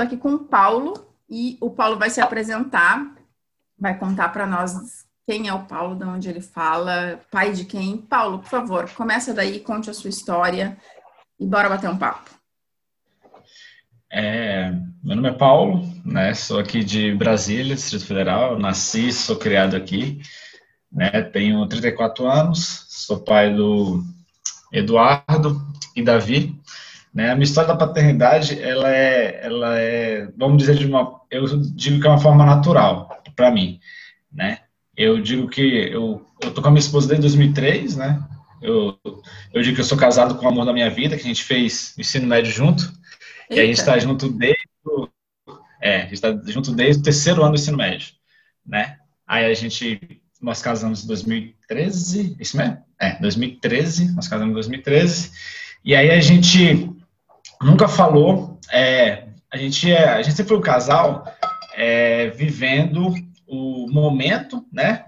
Estou aqui com o Paulo e o Paulo vai se apresentar, vai contar para nós quem é o Paulo, de onde ele fala, pai de quem. Paulo, por favor, começa daí, conte a sua história e bora bater um papo. É, meu nome é Paulo, né? Sou aqui de Brasília, Distrito Federal. Nasci, sou criado aqui, né? Tenho 34 anos, sou pai do Eduardo e Davi. Né? A minha história da paternidade, ela é, ela é, vamos dizer de uma, eu digo que é uma forma natural para mim, né? Eu digo que eu, eu tô com a minha esposa desde 2003, né? Eu, eu digo que eu sou casado com o amor da minha vida, que a gente fez ensino médio junto, Eita. e a gente está junto desde, é, a gente está junto desde o terceiro ano do ensino médio, né? Aí a gente, nós casamos em 2013, isso mesmo? É, 2013, nós casamos em 2013, e aí a gente nunca falou. É, a, gente é, a gente sempre foi um casal é, vivendo o momento, né?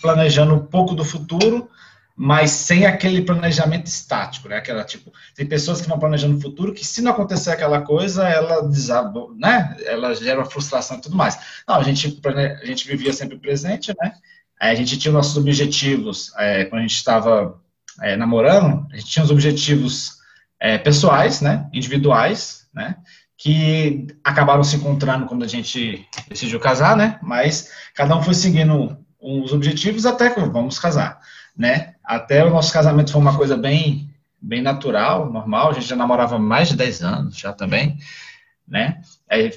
Planejando um pouco do futuro, mas sem aquele planejamento estático, né? Aquela tipo, tem pessoas que vão planejando o futuro que se não acontecer aquela coisa, ela desaba, né? Ela gera uma frustração e tudo mais. Não, a gente a gente vivia sempre presente, né? A gente tinha nossos objetivos é, quando a gente estava é, namorando, a gente tinha os objetivos é, pessoais, né, individuais, né, que acabaram se encontrando quando a gente decidiu casar, né, mas cada um foi seguindo os objetivos até que vamos casar, né, até o nosso casamento foi uma coisa bem, bem natural, normal, a gente já namorava mais de 10 anos já também, né,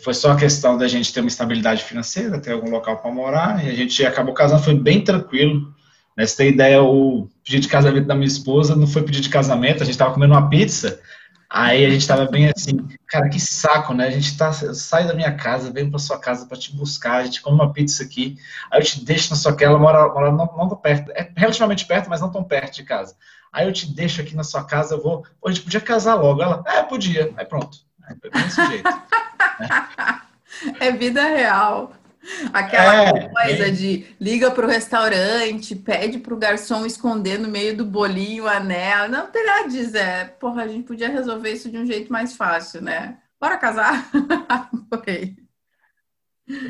foi só a questão da gente ter uma estabilidade financeira, ter algum local para morar, e a gente acabou casando, foi bem tranquilo, né? Você tem ideia, o pedido de casamento da minha esposa não foi pedido de casamento, a gente estava comendo uma pizza, aí a gente estava bem assim, cara, que saco, né? A gente tá, sai da minha casa, vem para sua casa para te buscar, a gente come uma pizza aqui, aí eu te deixo na sua casa, ela mora, mora não, não tão perto, é relativamente perto, mas não tão perto de casa. Aí eu te deixo aqui na sua casa, eu vou, pô, a gente podia casar logo. Ela, é, podia. Aí pronto. Aí foi desse jeito. Né? É vida real. Aquela é, coisa é. de liga para o restaurante, pede para o garçom esconder no meio do bolinho o anel. Não tem nada disso. É, porra, a gente podia resolver isso de um jeito mais fácil, né? Bora casar? foi.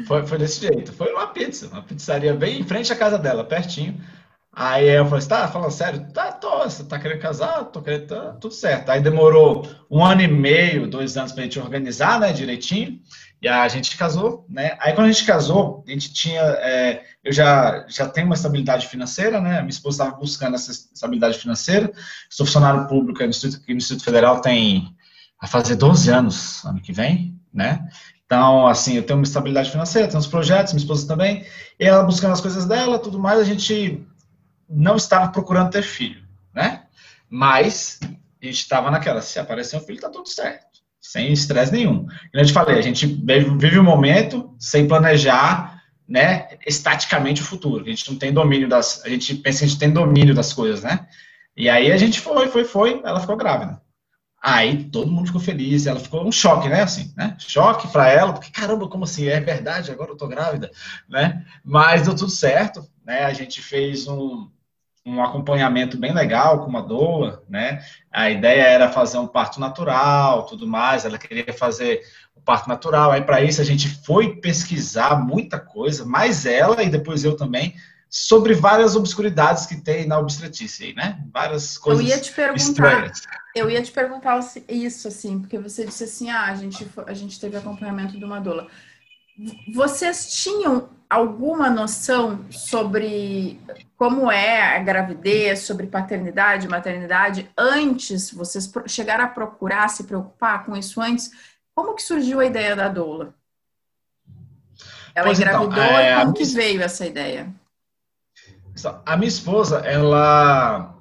foi. Foi desse jeito. Foi uma pizza, uma pizzaria bem em frente à casa dela, pertinho. Aí eu falei, tá falando sério? Tá, tô, você tá querendo casar? Tô querendo, tá, tudo certo. Aí demorou um ano e meio, dois anos pra gente organizar, né, direitinho. E a gente casou, né? Aí quando a gente casou, a gente tinha, é, eu já já tenho uma estabilidade financeira, né? Minha esposa estava buscando essa estabilidade financeira. Sou funcionário público no Instituto, no Instituto Federal tem a fazer 12 anos ano que vem, né? Então, assim, eu tenho uma estabilidade financeira, tenho uns projetos, minha esposa também, e ela buscando as coisas dela, tudo mais, a gente não estava procurando ter filho, né? Mas a gente estava naquela, se aparecer um filho, tá tudo certo sem estresse nenhum. Como eu te falei, a gente vive o momento sem planejar, né, estaticamente o futuro. A gente não tem domínio das, a gente pensa que a gente tem domínio das coisas, né? E aí a gente foi, foi, foi, ela ficou grávida. Aí todo mundo ficou feliz, ela ficou um choque, né, assim, né? Choque para ela, porque caramba, como assim? É verdade, agora eu tô grávida, né? Mas deu tudo certo, né? A gente fez um um acompanhamento bem legal com uma doula, né? A ideia era fazer um parto natural, tudo mais. Ela queria fazer o parto natural. Aí para isso a gente foi pesquisar muita coisa, mais ela e depois eu também, sobre várias obscuridades que tem na obstetrícia, né? Várias coisas eu ia te perguntar, estranhas. Eu ia te perguntar isso assim, porque você disse assim, ah, a gente a gente teve acompanhamento de uma doula. Vocês tinham alguma noção sobre como é a gravidez, sobre paternidade, maternidade, antes vocês chegaram a procurar, se preocupar com isso antes? Como que surgiu a ideia da doula? Ela pois então, engravidou então, é, como que minha... veio essa ideia? A minha esposa, ela,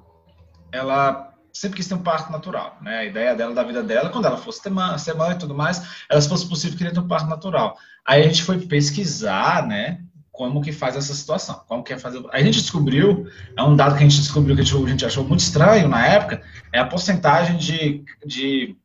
ela sempre quis ter um parto natural, né? A ideia dela, da vida dela, quando ela fosse ter mãe, ser mãe e tudo mais, ela, se fosse possível, queria ter um parto natural. Aí a gente foi pesquisar, né? Como que faz essa situação, como que é fazer... A gente descobriu, é um dado que a gente descobriu que a gente achou muito estranho na época, é a porcentagem de, de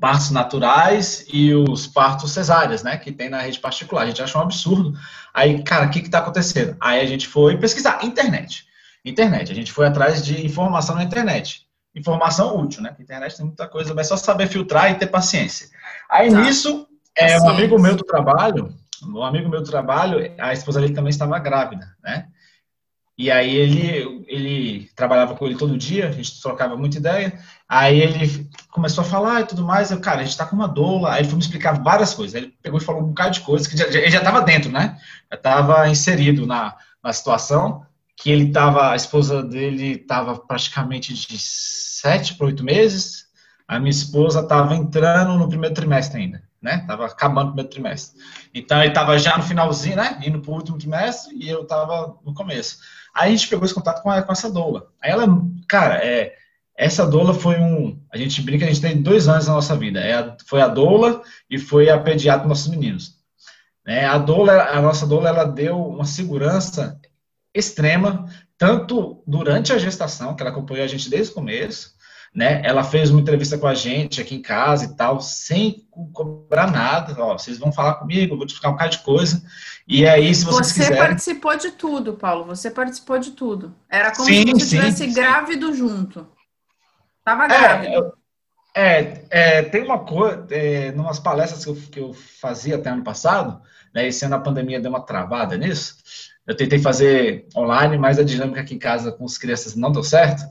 partos naturais e os partos cesáreas, né, que tem na rede particular. A gente achou um absurdo. Aí, cara, o que que tá acontecendo? Aí a gente foi pesquisar, internet. Internet, a gente foi atrás de informação na internet informação útil, né? A internet tem muita coisa, mas é só saber filtrar e ter paciência. Aí tá. nisso, É, um amigo meu do trabalho, um amigo meu do trabalho, a esposa dele também estava grávida, né? E aí ele, ele trabalhava com ele todo dia, a gente trocava muita ideia. Aí ele começou a falar e tudo mais. Eu, cara, a gente tá com uma doula. Aí ele foi me explicar várias coisas. Aí ele pegou e falou um bocado de coisas que já, ele já estava dentro, né? Já estava inserido na, na situação. Que ele estava, a esposa dele estava praticamente de sete para oito meses. A minha esposa estava entrando no primeiro trimestre ainda, né? Tava acabando o primeiro trimestre. Então ele estava já no finalzinho, né? Indo para o último trimestre e eu estava no começo. Aí a gente pegou esse contato com, a, com essa doula. Aí ela, cara, é, essa doula foi um. A gente brinca, a gente tem dois anos na nossa vida. É a, foi a doula e foi a pediatra dos nossos meninos. É, a doula, a nossa doula, ela deu uma segurança extrema, tanto durante a gestação, que ela acompanhou a gente desde o começo, né? Ela fez uma entrevista com a gente aqui em casa e tal, sem cobrar nada. Ó, vocês vão falar comigo, vou te explicar um bocado de coisa. E aí, se vocês você quiserem... participou de tudo, Paulo. Você participou de tudo. Era como sim, se você estivesse grávido junto. Tava grávido. É, é, é tem uma coisa, é, numas palestras que eu, que eu fazia até ano passado, né, esse ano a pandemia deu uma travada nisso, eu tentei fazer online, mas a dinâmica aqui em casa com as crianças não deu certo.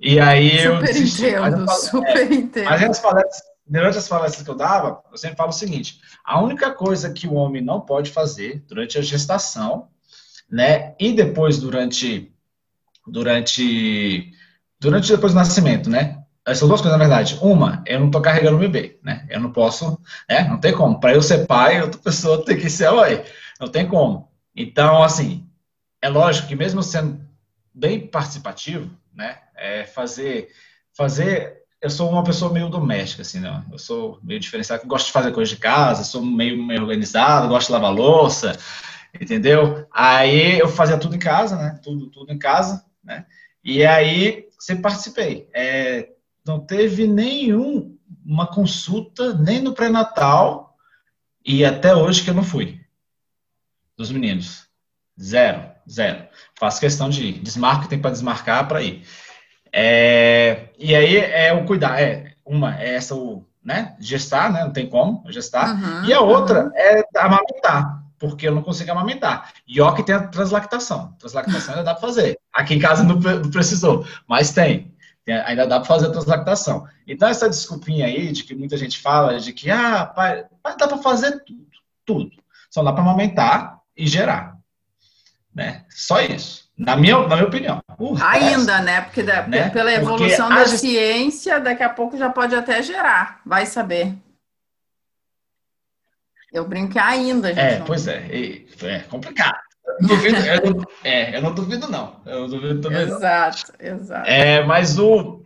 E aí super eu. Desisti, entendo, eu falo, super é, entendo. Mas as palestras, durante as palestras que eu dava, eu sempre falo o seguinte: a única coisa que o homem não pode fazer durante a gestação, né, e depois durante. Durante. Durante depois do nascimento, né? Essas duas coisas, na verdade. Uma, eu não tô carregando o bebê, né? Eu não posso, né? Não tem como. Para eu ser pai, outra pessoa tem que ser mãe. Não tem como. Então, assim, é lógico que mesmo sendo bem participativo, né, é fazer, fazer, eu sou uma pessoa meio doméstica, assim, né, eu sou meio diferenciado, gosto de fazer coisas de casa, sou meio, meio organizado, gosto de lavar louça, entendeu? Aí eu fazia tudo em casa, né, tudo, tudo em casa, né, e aí sempre participei. É, não teve nenhum, uma consulta, nem no pré-natal, e até hoje que eu não fui dos meninos. Zero, zero. Faço questão de ir. Desmarco que tem para desmarcar para ir. É, e aí é o cuidar. É, uma é essa, o, né? Gestar, né? Não tem como gestar. Uhum, e a outra uhum. é amamentar, porque eu não consigo amamentar. E ó que tem a translactação. Translactação ainda dá para fazer. Aqui em casa não, não precisou, mas tem. tem ainda dá para fazer a translactação. Então, essa desculpinha aí de que muita gente fala de que, ah, pai, pai dá para fazer tudo, tudo. Só dá para amamentar e gerar. Né? Só isso. Na minha, na minha opinião. Ainda, resto, né? Porque da, né? pela evolução Porque da a... ciência, daqui a pouco já pode até gerar. Vai saber. Eu brinquei ainda, gente. É, não... pois é. É complicado. Eu, duvido, eu, não, é, eu não duvido, não. Eu não duvido também. Exato, não. exato. É, mas o.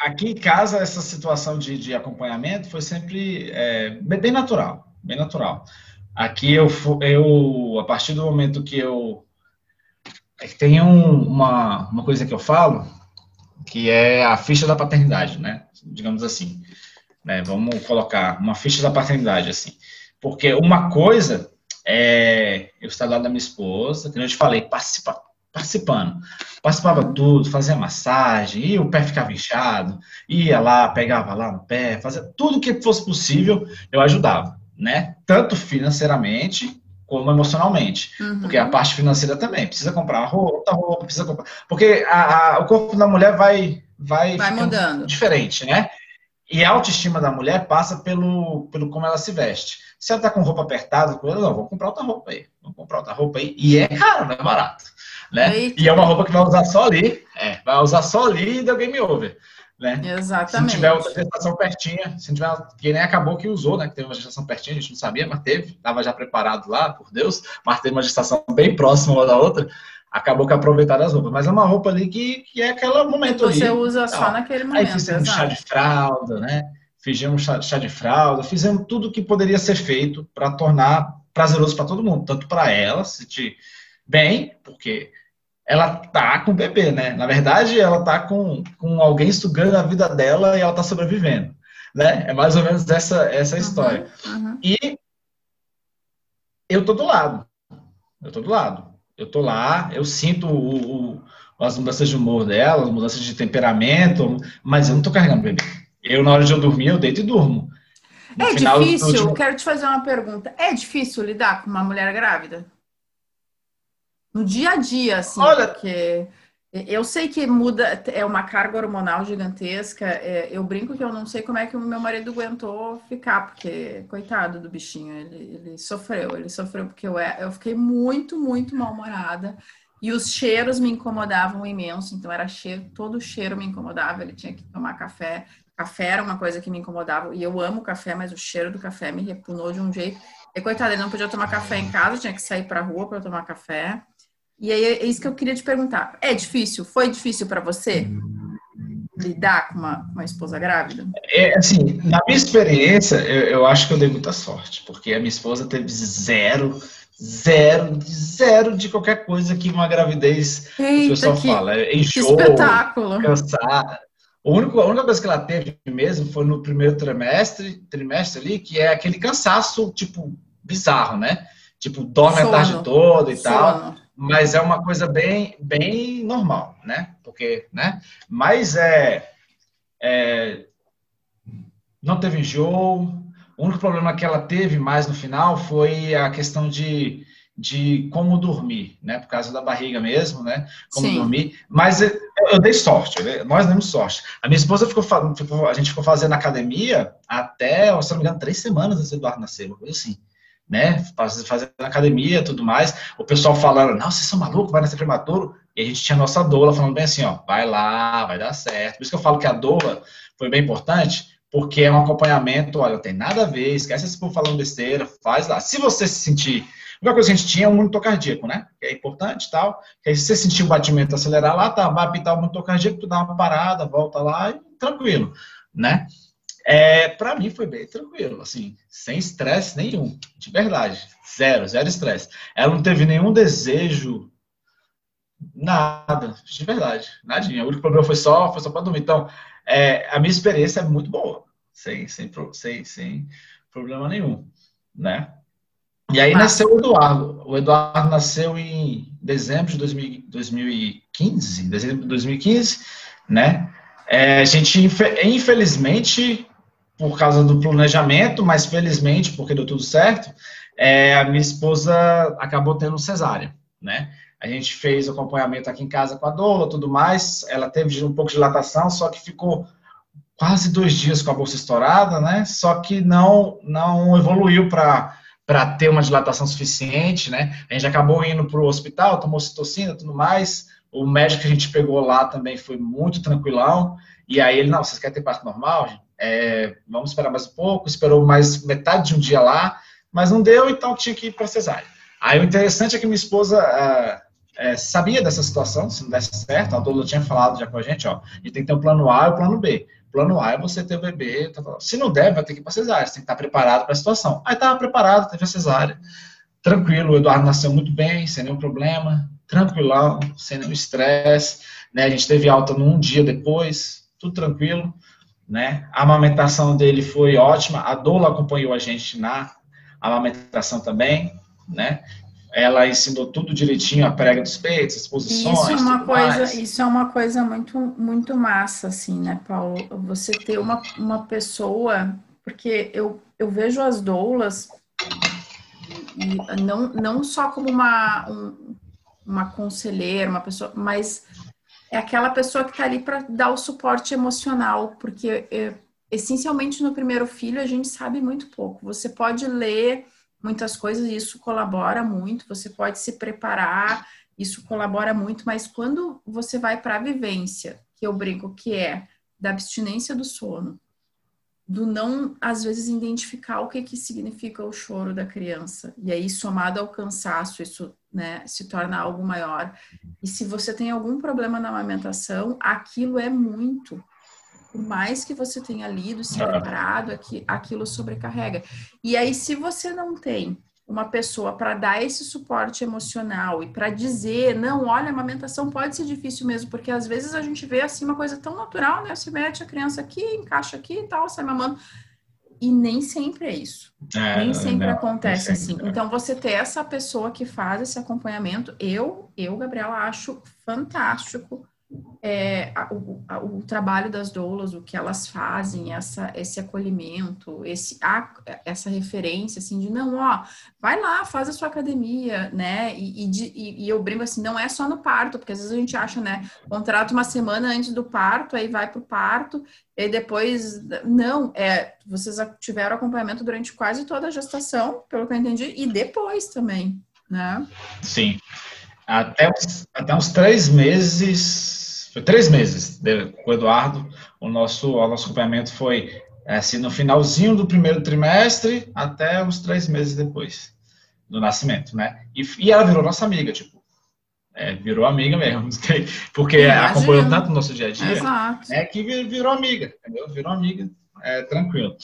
aqui em casa, essa situação de, de acompanhamento foi sempre é, bem natural. Bem natural. Aqui eu, eu, a partir do momento que eu. É tem um, uma, uma coisa que eu falo, que é a ficha da paternidade, né? Digamos assim. Né? Vamos colocar uma ficha da paternidade, assim. Porque uma coisa é eu estar lá da minha esposa, que eu te falei, participa, participando. Participava tudo, fazia massagem, e o pé ficava inchado, ia lá, pegava lá no pé, fazia tudo que fosse possível, eu ajudava né? Tanto financeiramente como emocionalmente. Uhum. Porque a parte financeira também precisa comprar roupa, roupa precisa comprar. Porque a, a, o corpo da mulher vai, vai, vai mudando. diferente, né? E a autoestima da mulher passa pelo, pelo como ela se veste. Se ela tá com roupa apertada, ela, não, vou comprar outra roupa aí. Vou comprar outra roupa aí. E é caro, não é barato. Né? E é uma roupa que vai usar só ali. É, vai usar só ali e deu game over. Né? Exatamente. Se tiver outra gestação pertinha, se tiver, que nem acabou que usou, né? Que teve uma gestação pertinha, a gente não sabia, mas teve, estava já preparado lá, por Deus, mas teve uma gestação bem próxima uma da outra, acabou que aproveitaram as roupas. Mas é uma roupa ali que, que é aquele momento Você ali. Você usa só naquele momento. Aí fizemos chá de fralda, né? Fizemos chá, chá de fralda, fizemos tudo que poderia ser feito para tornar prazeroso para todo mundo, tanto para ela, se te bem, porque ela tá com o bebê, né? Na verdade, ela tá com, com alguém sugando a vida dela e ela tá sobrevivendo, né? É mais ou menos essa, essa uhum, história. Uhum. E eu tô do lado. Eu tô do lado. Eu tô lá, eu sinto o, o, as mudanças de humor dela, as mudanças de temperamento, mas eu não tô carregando o bebê. Eu, na hora de eu dormir, eu deito e durmo. É difícil, último... quero te fazer uma pergunta. É difícil lidar com uma mulher grávida? No dia a dia, assim, Olha... porque eu sei que muda, é uma carga hormonal gigantesca. É, eu brinco que eu não sei como é que o meu marido aguentou ficar, porque, coitado do bichinho, ele, ele sofreu, ele sofreu porque eu, é, eu fiquei muito, muito mal-humorada. E os cheiros me incomodavam imenso, então era cheiro, todo o cheiro me incomodava, ele tinha que tomar café. Café era uma coisa que me incomodava, e eu amo café, mas o cheiro do café me repugnou de um jeito. E coitado, ele não podia tomar café em casa, tinha que sair para rua para tomar café. E aí é isso que eu queria te perguntar. É difícil? Foi difícil para você lidar com uma, uma esposa grávida? É, assim, na minha experiência, eu, eu acho que eu dei muita sorte, porque a minha esposa teve zero, zero, zero de qualquer coisa que uma gravidez Eita, o pessoal que, fala. É enxoo, que espetáculo. cansar. A única, a única coisa que ela teve mesmo foi no primeiro trimestre, trimestre ali, que é aquele cansaço, tipo, bizarro, né? Tipo, dorme Sono. a tarde toda e Sono. tal mas é uma coisa bem, bem normal, né? Porque, né? Mas é, é não teve enjoo. O único problema que ela teve mais no final foi a questão de, de como dormir, né? Por causa da barriga mesmo, né? Como Sim. dormir. Mas eu, dei sorte, né? nós demos sorte. A minha esposa ficou, ficou, a gente ficou fazendo academia até, se não me engano, três semanas antes do Eduardo nascer, uma coisa assim né? Fazendo academia tudo mais. O pessoal falando, não, vocês são malucos, vai nascer prematuro. E a gente tinha a nossa doula falando bem assim, ó, vai lá, vai dar certo. Por isso que eu falo que a doula foi bem importante, porque é um acompanhamento, olha, não tem nada a ver, esquece esse povo falando besteira, faz lá. Se você se sentir. A única coisa que a gente tinha é um monitor cardíaco, né? Que é importante e tal. Que aí, se você sentir o batimento acelerar lá, tá, vai apitar o monitor cardíaco, tu dá uma parada, volta lá e tranquilo, né? É, para mim foi bem tranquilo, assim, sem estresse nenhum, de verdade, zero, zero estresse. Ela não teve nenhum desejo, nada, de verdade, nadinha. O único problema foi só, foi só para dormir. Então, é, a minha experiência é muito boa, sem, sem, sem, sem problema nenhum, né? E aí nasceu o Eduardo. O Eduardo nasceu em dezembro de 2015, dezembro de 2015, né? É, a gente, infelizmente, por causa do planejamento, mas felizmente, porque deu tudo certo, é, a minha esposa acabou tendo cesárea, né? A gente fez acompanhamento aqui em casa com a doula, tudo mais. Ela teve um pouco de dilatação, só que ficou quase dois dias com a bolsa estourada, né? Só que não não evoluiu para para ter uma dilatação suficiente, né? A gente acabou indo para o hospital, tomou citocina, tudo mais. O médico que a gente pegou lá também foi muito tranquilão. E aí ele, não, vocês querem ter parto normal? É, vamos esperar mais um pouco, esperou mais metade de um dia lá, mas não deu, então tinha que ir para cesárea. Aí o interessante é que minha esposa é, é, sabia dessa situação, se não desse certo, a doula tinha falado já com a gente, ó, a gente tem que ter um plano A e um plano B. Plano A é você ter o bebê, tá, tá. se não der, vai ter que ir para cesárea, você tem que estar preparado para a situação. Aí estava preparado, teve a cesárea, tranquilo, o Eduardo nasceu muito bem, sem nenhum problema, tranquilão, sem nenhum estresse, né, a gente teve alta num dia depois, tudo tranquilo, né? A amamentação dele foi ótima, a doula acompanhou a gente na amamentação também, né? Ela ensinou tudo direitinho, a prega dos peitos, as posições. Isso é uma coisa, mais. isso é uma coisa muito, muito massa, assim, né, Paulo? Você ter uma, uma pessoa, porque eu, eu vejo as doulas não, não só como uma, um, uma conselheira, uma pessoa, mas é aquela pessoa que está ali para dar o suporte emocional, porque é, essencialmente no primeiro filho a gente sabe muito pouco. Você pode ler muitas coisas e isso colabora muito, você pode se preparar, isso colabora muito, mas quando você vai para a vivência, que eu brinco que é da abstinência do sono, do não, às vezes, identificar o que, que significa o choro da criança. E aí, somado ao cansaço, isso né, se torna algo maior. E se você tem algum problema na amamentação, aquilo é muito. Por mais que você tenha lido, se preparado, aquilo sobrecarrega. E aí, se você não tem uma pessoa para dar esse suporte emocional e para dizer, não, olha, a amamentação pode ser difícil mesmo, porque às vezes a gente vê assim uma coisa tão natural, né? Se mete a criança aqui, encaixa aqui e tal, sai mamando. E nem sempre é isso. É, nem sempre não, acontece assim. É. Então, você ter essa pessoa que faz esse acompanhamento, eu, eu, Gabriela, acho fantástico é, o, o, trabalho das doulas, o que elas fazem, essa, esse acolhimento, esse, a, essa referência, assim, de não, ó, vai lá, faz a sua academia, né? E, e, e, eu brinco assim, não é só no parto, porque às vezes a gente acha, né, contrata uma semana antes do parto, aí vai pro parto, e depois, não, é, vocês tiveram acompanhamento durante quase toda a gestação, pelo que eu entendi, e depois também, né? Sim. Até até uns três meses foi três meses com o Eduardo. O nosso, o nosso acompanhamento foi assim, no finalzinho do primeiro trimestre até uns três meses depois do nascimento, né? E, e ela virou nossa amiga, tipo, é, virou amiga mesmo, porque Imagina. acompanhou tanto o nosso dia a dia, Exato. é que virou amiga, entendeu? Virou amiga, é, tranquilo.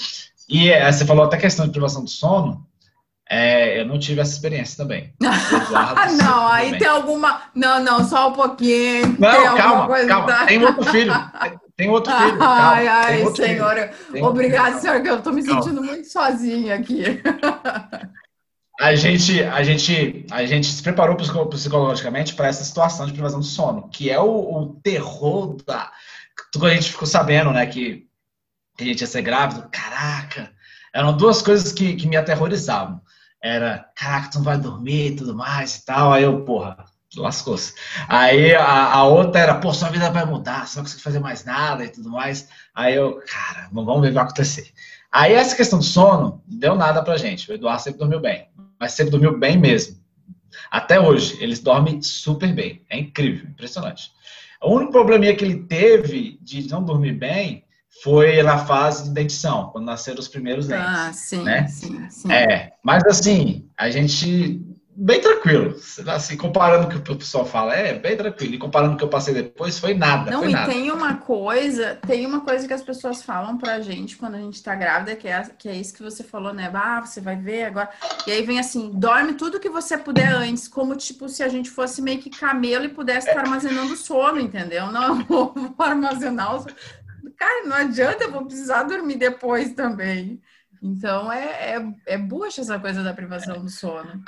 E é, você falou até questão de privação do sono, é, eu não tive essa experiência também. não, aí também. tem alguma. Não, não, só um pouquinho. Não, calma, calma. Da... Tem outro filho. Tem outro filho. Calma. Ai, ai, senhora. Obrigada, senhora, que eu estou me sentindo calma. muito sozinha aqui. A gente, a, gente, a gente se preparou psicologicamente para essa situação de privação do sono, que é o, o terror da. Tudo a gente ficou sabendo, né? Que, que a gente ia ser grávido. Caraca! Eram duas coisas que, que me aterrorizavam era, caraca, tu não vai dormir e tudo mais e tal. Aí eu, porra, lascou-se. Aí a, a, outra era, pô, sua vida vai mudar, você não vai conseguir fazer mais nada e tudo mais. Aí eu, cara, vamos ver o que vai acontecer. Aí essa questão do sono deu nada pra gente. O Eduardo sempre dormiu bem, mas sempre dormiu bem mesmo. Até hoje, eles dormem super bem. É incrível, impressionante. O único probleminha que ele teve de não dormir bem foi na fase de dentição, quando nasceram os primeiros dentes. Ah, sim, né? sim, sim. É, mas assim, a gente bem tranquilo. Assim, comparando com o que o pessoal fala, é bem tranquilo. E comparando com o que eu passei depois, foi nada. Não, foi e nada. tem uma coisa, tem uma coisa que as pessoas falam pra gente quando a gente tá grávida, que é, que é isso que você falou, né? Ah, você vai ver agora. E aí vem assim, dorme tudo que você puder antes, como tipo se a gente fosse meio que camelo e pudesse estar armazenando sono, entendeu? Não, vou armazenar os cara, não adianta, eu vou precisar dormir depois também. Então é, é, é bucha essa coisa da privação do sono.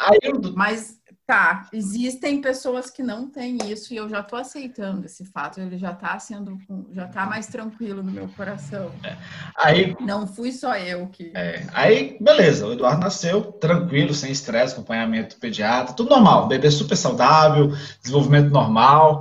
Mas tá, existem pessoas que não têm isso e eu já tô aceitando esse fato. Ele já tá sendo, já tá mais tranquilo no meu coração. É. Aí não fui só eu que. É. Aí, beleza, o Eduardo nasceu tranquilo, sem estresse, acompanhamento pediatra, tudo normal, bebê super saudável, desenvolvimento normal,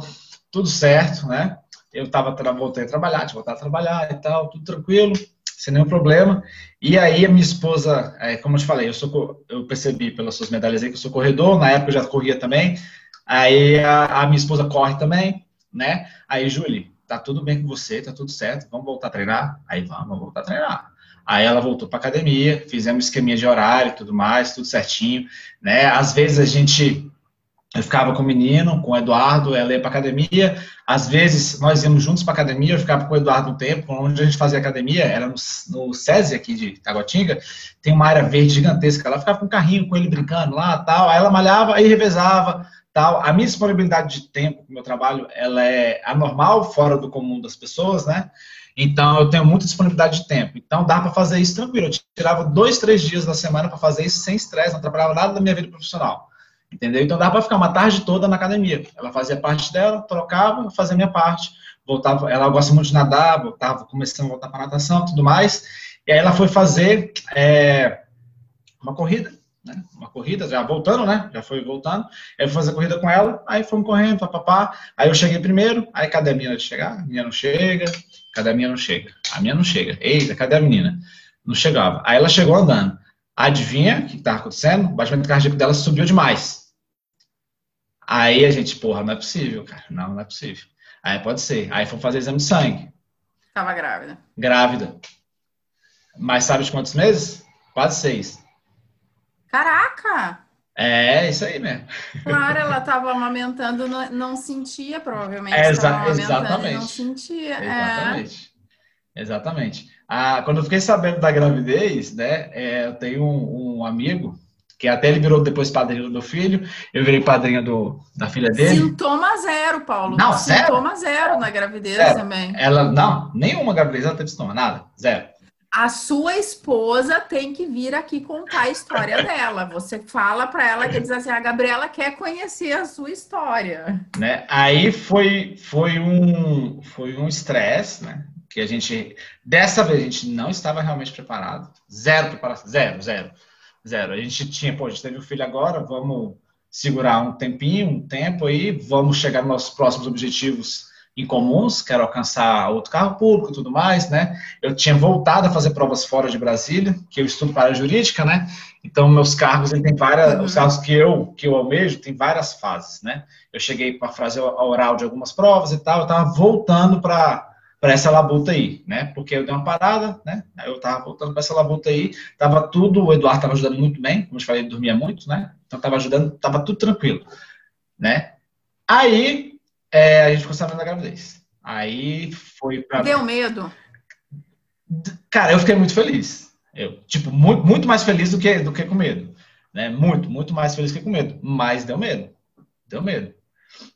tudo certo, né? Eu tava, voltei a trabalhar, tinha voltado a trabalhar e tal, tudo tranquilo, sem nenhum problema. E aí a minha esposa, é, como eu te falei, eu, sou, eu percebi pelas suas medalhas aí que eu sou corredor, na época eu já corria também. Aí a, a minha esposa corre também, né? Aí, Julie, tá tudo bem com você, tá tudo certo, vamos voltar a treinar? Aí vamos, vamos voltar a treinar. Aí ela voltou para academia, fizemos esqueminha de horário tudo mais, tudo certinho, né? Às vezes a gente eu ficava com o menino, com o Eduardo, ela ia para academia. Às vezes nós íamos juntos para academia, eu ficava com o Eduardo um tempo. Onde a gente fazia academia era no, no SESI aqui de Taguatinga. Tem uma área verde gigantesca. Ela ficava com um carrinho com ele brincando lá, tal. Aí ela malhava, aí revezava, tal. A minha disponibilidade de tempo o meu trabalho, ela é anormal, fora do comum das pessoas, né? Então eu tenho muita disponibilidade de tempo. Então dá para fazer isso tranquilo. Eu tirava dois, três dias da semana para fazer isso sem estresse, não atrapalhava nada da minha vida profissional. Entendeu? Então dava para ficar uma tarde toda na academia. Ela fazia parte dela, trocava, fazia a minha parte. Voltava, ela gosta muito de nadar, voltava, começando a voltar para natação, tudo mais. E aí ela foi fazer é, uma corrida, né? Uma corrida, já voltando, né? Já foi voltando. Eu fui fazer corrida com ela, aí fomos correndo, papapá. Aí eu cheguei primeiro, aí cadê a menina de chegar? A menina não chega, cadê a menina não chega? A menina não chega. Eita, cadê a menina? Não chegava. Aí ela chegou andando. Adivinha o que está acontecendo? O batimento cardíaco dela subiu demais. Aí a gente, porra, não é possível, cara. Não, não é possível. Aí pode ser. Aí foi fazer exame de sangue. Estava grávida. Grávida. Mas sabe de quantos meses? Quase seis. Caraca! É, isso aí mesmo. Claro, ela estava amamentando, não, não sentia, provavelmente. É, exa exatamente. não sentia. Exatamente. É. Exatamente. Ah, quando eu fiquei sabendo da gravidez, né, é, eu tenho um, um, amigo que até ele virou depois padrinho do meu filho, eu virei padrinho do, da filha dele. Sintoma zero, Paulo. Não, Sintoma zero, zero na gravidez zero. também. Ela, não, nenhuma gravidez ela teve sintoma, nada, zero. a sua esposa tem que vir aqui contar a história dela. Você fala para ela que diz assim, a Gabriela quer conhecer a sua história. Né? Aí foi foi um foi um estresse, né? Que a gente dessa vez a gente não estava realmente preparado, zero preparação, zero, zero, zero. A gente tinha, pô, a gente teve um filho agora, vamos segurar um tempinho, um tempo aí, vamos chegar nos nossos próximos objetivos incomuns, quero alcançar outro carro público e tudo mais, né? Eu tinha voltado a fazer provas fora de Brasília, que eu estudo para a jurídica, né? Então, meus cargos, ele tem várias, uhum. os cargos que eu, que eu almejo, tem várias fases, né? Eu cheguei com a frase oral de algumas provas e tal, eu estava voltando para para essa labuta aí, né? Porque eu dei uma parada, né? Eu tava voltando para essa labuta aí, tava tudo, o Eduardo tava ajudando muito bem, como eu falei, ele dormia muito, né? Então tava ajudando, tava tudo tranquilo, né? Aí é, a gente ficou sabendo da gravidez. Aí foi para. Deu medo? Cara, eu fiquei muito feliz. Eu, tipo, muito, muito mais feliz do que, do que com medo. Né? Muito, muito mais feliz que com medo. Mas deu medo. Deu medo.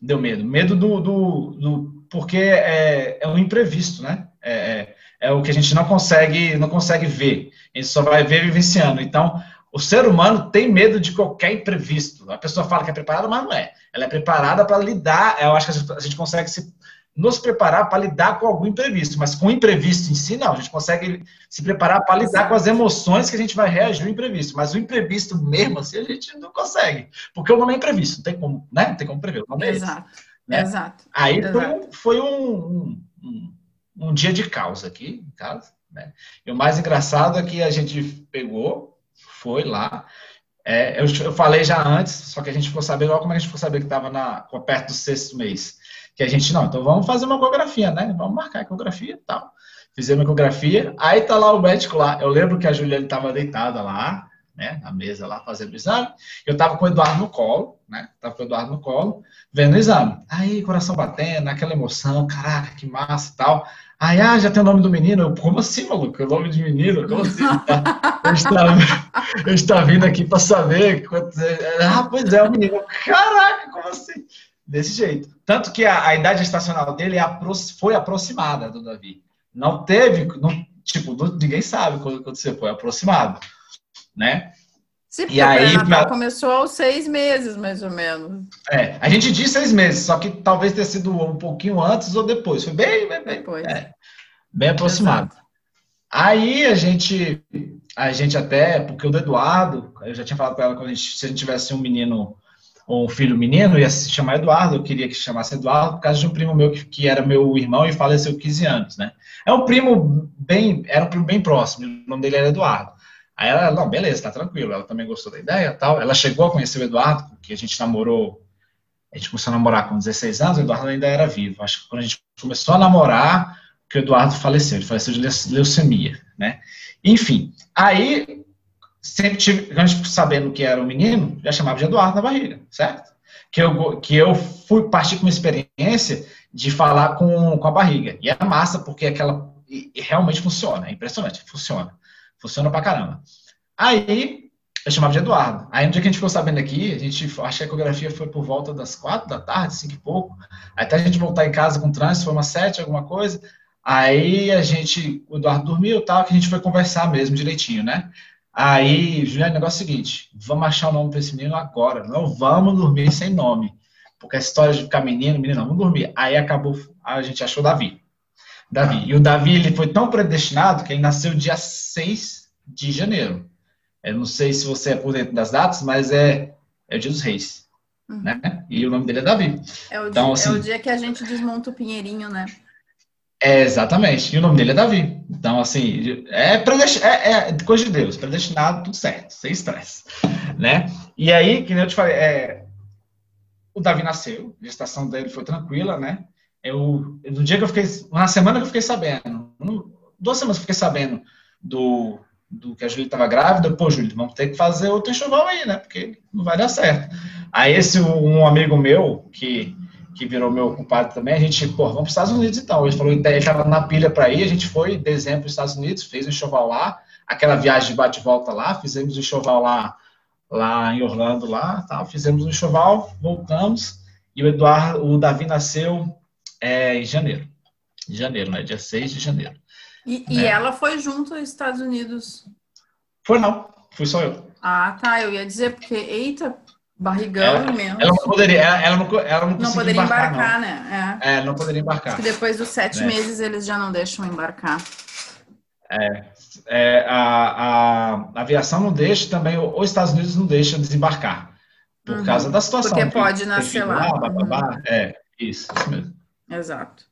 Deu medo. Medo do. do, do porque é, é um imprevisto, né? É, é, é o que a gente não consegue, não consegue ver. A gente só vai ver vivenciando. Então, o ser humano tem medo de qualquer imprevisto. A pessoa fala que é preparada, mas não é. Ela é preparada para lidar. Eu acho que a gente consegue se, nos preparar para lidar com algum imprevisto, mas com o imprevisto em si, não. A gente consegue se preparar para lidar com as emoções que a gente vai reagir ao imprevisto. Mas o imprevisto mesmo, assim, a gente não consegue. Porque o nome é imprevisto, não tem como, né? Não tem como prever. O nome é Exato. Esse, né? Exato. Aí Exato. foi, um, foi um, um, um, dia de caos aqui em casa. Né? E o mais engraçado é que a gente pegou foi lá. É, eu, eu, falei já antes, só que a gente ficou sabendo, olha como a gente ficou sabendo que estava perto do sexto mês. Que a gente, não, então vamos fazer uma ecografia, né? Vamos marcar a ecografia e tal. Fizemos a ecografia, aí tá lá o médico lá. Eu lembro que a Juliana estava deitada lá, né, na mesa lá, fazendo o exame. Eu estava com o Eduardo no colo, né? Tava com o Eduardo no colo, vendo o exame. Aí, coração batendo, aquela emoção, caraca, que massa e tal. Aí, ah, já tem o nome do menino. Eu, como assim, maluco? O nome de menino? Como assim? eu, estava, vindo aqui para saber. Ah, pois é, o menino. Caraca, como assim? Desse jeito. Tanto que a, a idade estacional dele é foi aproximada do Davi. Não teve, não, tipo, ninguém sabe quando, você foi aproximado, né? Sim, e aí, pra... começou aos seis meses, mais ou menos. É, a gente diz seis meses, só que talvez tenha sido um pouquinho antes ou depois. Foi bem, bem, bem, depois. É, bem aproximado. Exato. Aí a gente, a gente até, porque o do Eduardo, eu já tinha falado para ela quando a gente, se a gente tivesse um menino ou um filho menino, ia se chamar Eduardo, eu queria que chamasse Eduardo por causa de um primo meu que, que era meu irmão e faleceu 15 anos, né? É um primo bem, era um primo bem próximo, o nome dele era Eduardo. Aí ela, não, beleza, tá tranquilo. Ela também gostou da ideia tal. Ela chegou a conhecer o Eduardo, porque a gente namorou, a gente começou a namorar com 16 anos, o Eduardo ainda era vivo. Acho que quando a gente começou a namorar, que o Eduardo faleceu, ele faleceu de leucemia, né? Enfim, aí sempre tive, sabendo que era um menino, já chamava de Eduardo na barriga, certo? Que eu, que eu fui partir com uma experiência de falar com, com a barriga. E é massa, porque aquela e, e realmente funciona, é impressionante, funciona. Funciona pra caramba. Aí, eu chamava de Eduardo. Aí, no dia que a gente ficou sabendo aqui, a gente, acho que a ecografia foi por volta das quatro da tarde, cinco e pouco. Até a gente voltar em casa com trânsito, foi umas sete, alguma coisa. Aí, a gente, o Eduardo dormiu e tal, que a gente foi conversar mesmo direitinho, né? Aí, Juliano, o negócio é o seguinte: vamos achar o nome para esse menino agora. Não vamos dormir sem nome. Porque a história de ficar menino, menino, não, vamos dormir. Aí acabou, a gente achou Davi. Davi. E o Davi ele foi tão predestinado que ele nasceu dia 6 de janeiro. Eu não sei se você é por dentro das datas, mas é, é o dia dos reis. Uhum. Né? E o nome dele é Davi. É o, então, dia, assim, é o dia que a gente desmonta o Pinheirinho, né? É, exatamente. E o nome dele é Davi. Então, assim, é, é, é coisa de Deus, predestinado, tudo certo, sem estresse. Né? E aí, que nem eu te falei, é, o Davi nasceu, a gestação dele foi tranquila, né? Eu, no dia que eu fiquei, na semana que eu fiquei sabendo, duas semanas que eu fiquei sabendo do, do que a Júlia estava grávida, pô, Júlia, vamos ter que fazer outro enxoval aí, né? Porque não vai dar certo. Aí esse um amigo meu, que, que virou meu culpado também, a gente, pô, vamos para os Estados Unidos então. Ele falou, ele estava na pilha para ir, a gente foi em dezembro para os Estados Unidos, fez o enxoval lá, aquela viagem de bate-volta lá, fizemos o enxoval lá, lá em Orlando, lá, tá? fizemos o enxoval, voltamos, e o Eduardo, o Davi nasceu é, em janeiro. Em janeiro, né? Dia 6 de janeiro. E, e, ela foi junto aos Estados Unidos? Foi não, fui só eu. Ah, tá. Eu ia dizer, porque, eita, barrigão ela, imenso. Ela não poderia, ela, ela não, ela não, não poderia embarcar, embarcar não. né? É. é, não poderia embarcar. Porque depois dos sete é. meses eles já não deixam embarcar. É, é a, a, aviação não deixa, também os Estados Unidos não deixam desembarcar. Por uhum. causa da situação. Porque pode nascer lá. lá uhum. É, isso, isso mesmo. Exato.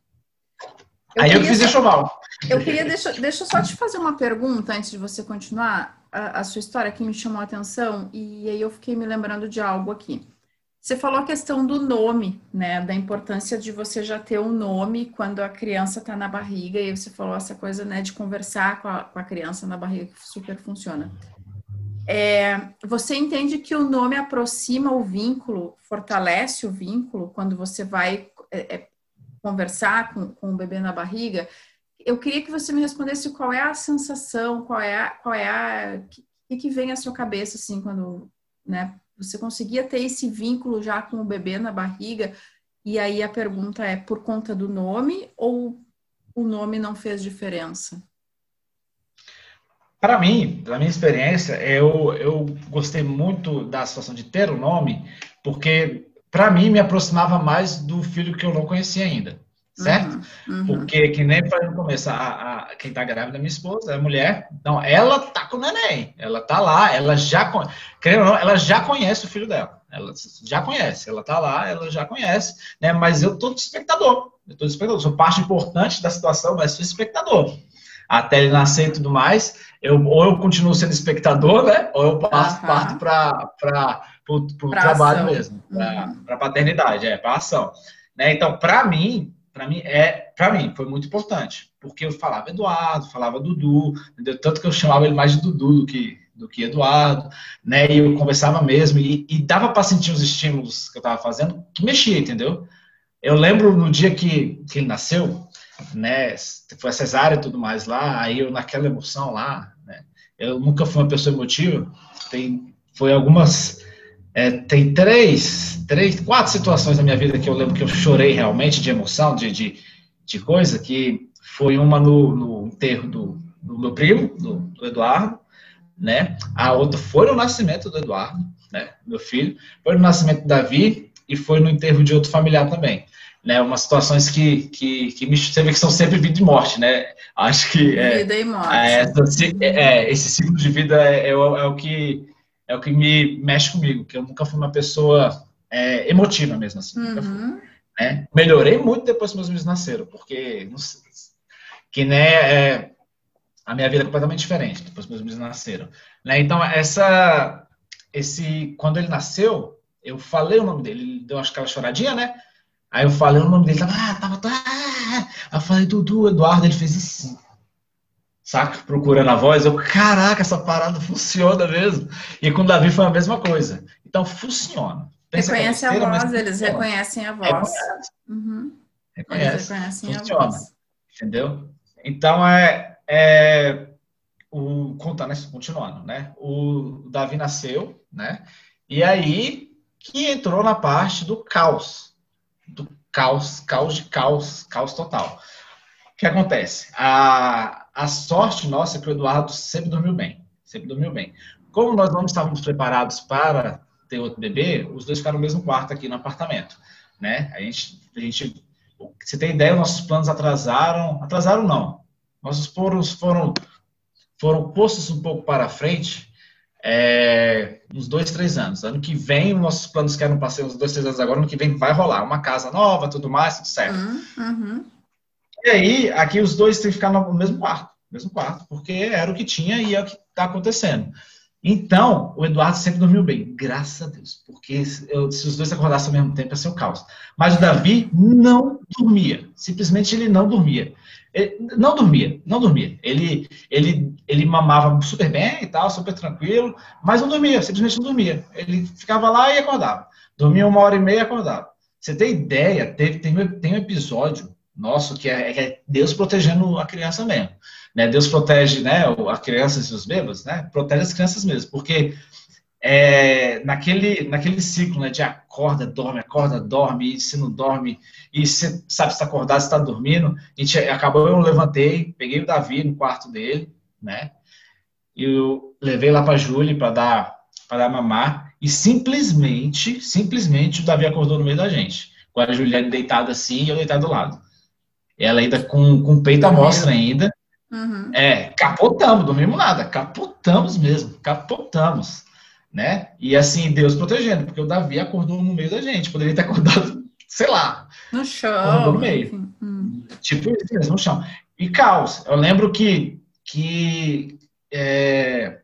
Eu Aí eu fiz enxoval. Eu queria, deixa, deixa eu só te fazer uma pergunta antes de você continuar a, a, sua história que me chamou a atenção e aí eu fiquei me lembrando de algo aqui. Você falou a questão do nome, né? Da importância de você já ter um nome quando a criança está na barriga, e você falou essa coisa, né, de conversar com a, com a criança na barriga, que super funciona. É, você entende que o nome aproxima o vínculo, fortalece o vínculo quando você vai é, é conversar com, com o bebê na barriga? Eu queria que você me respondesse qual é a sensação, qual é a, qual é a, que, que vem à sua cabeça assim quando, né? Você conseguia ter esse vínculo já com o bebê na barriga? E aí a pergunta é por conta do nome ou o nome não fez diferença? Para mim, pela minha experiência, eu, eu gostei muito da situação de ter o nome, porque para mim me aproximava mais do filho que eu não conhecia ainda certo? Uhum, uhum. Porque, que nem para no começo, a, a, quem tá grávida é minha esposa, é a mulher, então ela tá com o neném, ela tá lá, ela já, querendo não, ela já conhece o filho dela, ela já conhece, ela tá lá, ela já conhece, né? Mas eu tô de espectador, eu tô de espectador, sou parte importante da situação, mas sou espectador. Até ele nascer e tudo mais, eu, ou eu continuo sendo espectador, né? Ou eu passo, uhum. parto para o trabalho ação. mesmo, para uhum. paternidade, é, para ação. Né? Então, para mim, para mim é para mim foi muito importante porque eu falava Eduardo falava Dudu entendeu? tanto que eu chamava ele mais de Dudu do que do que Eduardo né e eu conversava mesmo e, e dava para sentir os estímulos que eu estava fazendo que mexia entendeu eu lembro no dia que, que ele nasceu né foi cesárea e tudo mais lá aí eu naquela emoção lá né eu nunca fui uma pessoa emotiva tem foi algumas é, tem três, três, quatro situações na minha vida que eu lembro que eu chorei realmente de emoção, de, de, de coisa, que foi uma no, no enterro do, do meu primo, do, do, Eduardo, né? A outra foi no nascimento do Eduardo, né? Meu filho, foi no nascimento do Davi e foi no enterro de outro familiar também. Né, umas situações que, que, que me, você vê que são sempre vida e morte, né? Acho que é, vida e morte. É, é, esse ciclo de vida é, é, o, é o que é o que me mexe comigo, que eu nunca fui uma pessoa é, emotiva mesmo assim. Uhum. né? Melhorei muito depois que meus filhos nasceram, porque sei, que né, é, a minha vida é completamente diferente depois que meus filhos nasceram. Né? Então essa esse quando ele nasceu, eu falei o nome dele, ele deu aquela choradinha, né? Aí eu falei o nome dele, tava, ah, tava, ah. Aí eu falei, Dudu, Eduardo, ele fez isso saca? Procurando a voz, eu, caraca, essa parada funciona mesmo. E com o Davi foi a mesma coisa. Então, funciona. Pensa Reconhece a voz, eles reconhecem a voz. Reconhece. Uhum. Reconhece. Eles reconhecem funciona. a voz. Entendeu? Então, é, é o contando, continuando, né? O Davi nasceu, né? E aí que entrou na parte do caos, do caos, caos de caos, caos total. O que acontece? A, a sorte nossa é que o Eduardo sempre dormiu bem, sempre dormiu bem. Como nós não estávamos preparados para ter outro bebê, os dois ficaram no mesmo quarto aqui no apartamento, né? A gente, a gente, você tem ideia, nossos planos atrasaram, atrasaram não, nossos planos foram, foram postos um pouco para frente, é, uns dois, três anos. Ano que vem, nossos planos que eram para ser uns dois, três anos agora, ano que vem vai rolar uma casa nova, tudo mais, tudo certo. Uhum. uhum. E aí, aqui os dois têm que ficar no mesmo quarto, mesmo quarto, porque era o que tinha e é o que está acontecendo. Então, o Eduardo sempre dormiu bem, graças a Deus, porque eu, se os dois acordassem ao mesmo tempo ia ser o caos. Mas o Davi não dormia, simplesmente ele não dormia. Ele não dormia, não dormia. Ele, ele, ele mamava super bem e tal, super tranquilo, mas não dormia, simplesmente não dormia. Ele ficava lá e acordava. Dormia uma hora e meia e acordava. Você tem ideia? Teve, tem, tem um episódio nosso, que é, é, Deus protegendo a criança mesmo. Né? Deus protege né, a criança e os bebês, né? protege as crianças mesmo, porque é, naquele, naquele ciclo né, de acorda, dorme, acorda, dorme, e se não dorme, e você sabe se está acordado, se está dormindo. A gente acabou, eu levantei, peguei o Davi no quarto dele, né? E eu levei lá para a Júlia para dar, para dar mamar, e simplesmente, simplesmente o Davi acordou no meio da gente. Com a Juliane deitada assim e eu deitado do lado. Ela ainda com, com o peito à mostra ainda. Uhum. É, capotamos, dormimos nada, capotamos mesmo, capotamos né? E assim, Deus protegendo, porque o Davi acordou no meio da gente, poderia ter acordado, sei lá. No chão. No meio. Hum. Tipo isso mesmo, no chão. E caos. Eu lembro que, que é,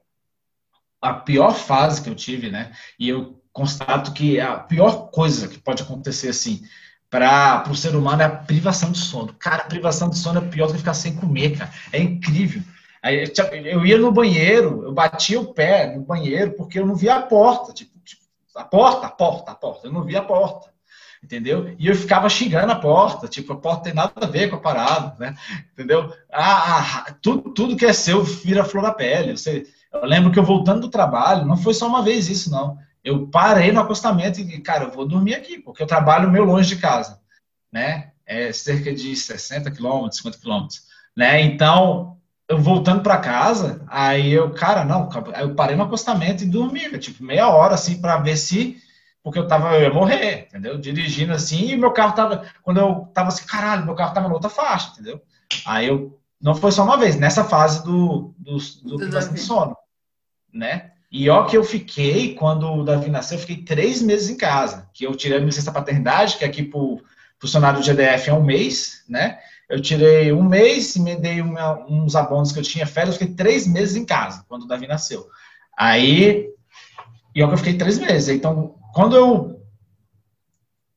a pior fase que eu tive, né? E eu constato que a pior coisa que pode acontecer assim para o ser humano é a privação de sono. Cara, a privação de sono é pior do que ficar sem comer, cara. É incrível. Eu ia no banheiro, eu batia o pé no banheiro porque eu não via a porta. Tipo, tipo, a porta, a porta, a porta. Eu não via a porta. Entendeu? E eu ficava xingando a porta, tipo, a porta tem nada a ver com a parada, né? Entendeu? Ah, ah, tudo, tudo que é seu vira flor da pele. Você, eu lembro que eu voltando do trabalho, não foi só uma vez isso, não. Eu parei no acostamento e, cara, eu vou dormir aqui, porque eu trabalho meio longe de casa, né? É cerca de 60 quilômetros, 50 quilômetros, né? Então, eu voltando para casa, aí eu, cara, não, eu parei no acostamento e dormi, tipo, meia hora, assim, para ver se, porque eu tava, eu ia morrer, entendeu? Dirigindo assim, e meu carro tava, quando eu tava assim, caralho, meu carro tava na outra faixa, entendeu? Aí eu, não foi só uma vez, nessa fase do, do, do, do sono, né? E ó que eu fiquei, quando o Davi nasceu, eu fiquei três meses em casa, que eu tirei a licença paternidade, que aqui pro funcionário do GDF é um mês, né? Eu tirei um mês, emendei uma, uns abonos que eu tinha férias, eu fiquei três meses em casa, quando o Davi nasceu. Aí, e eu fiquei três meses. Então, quando eu,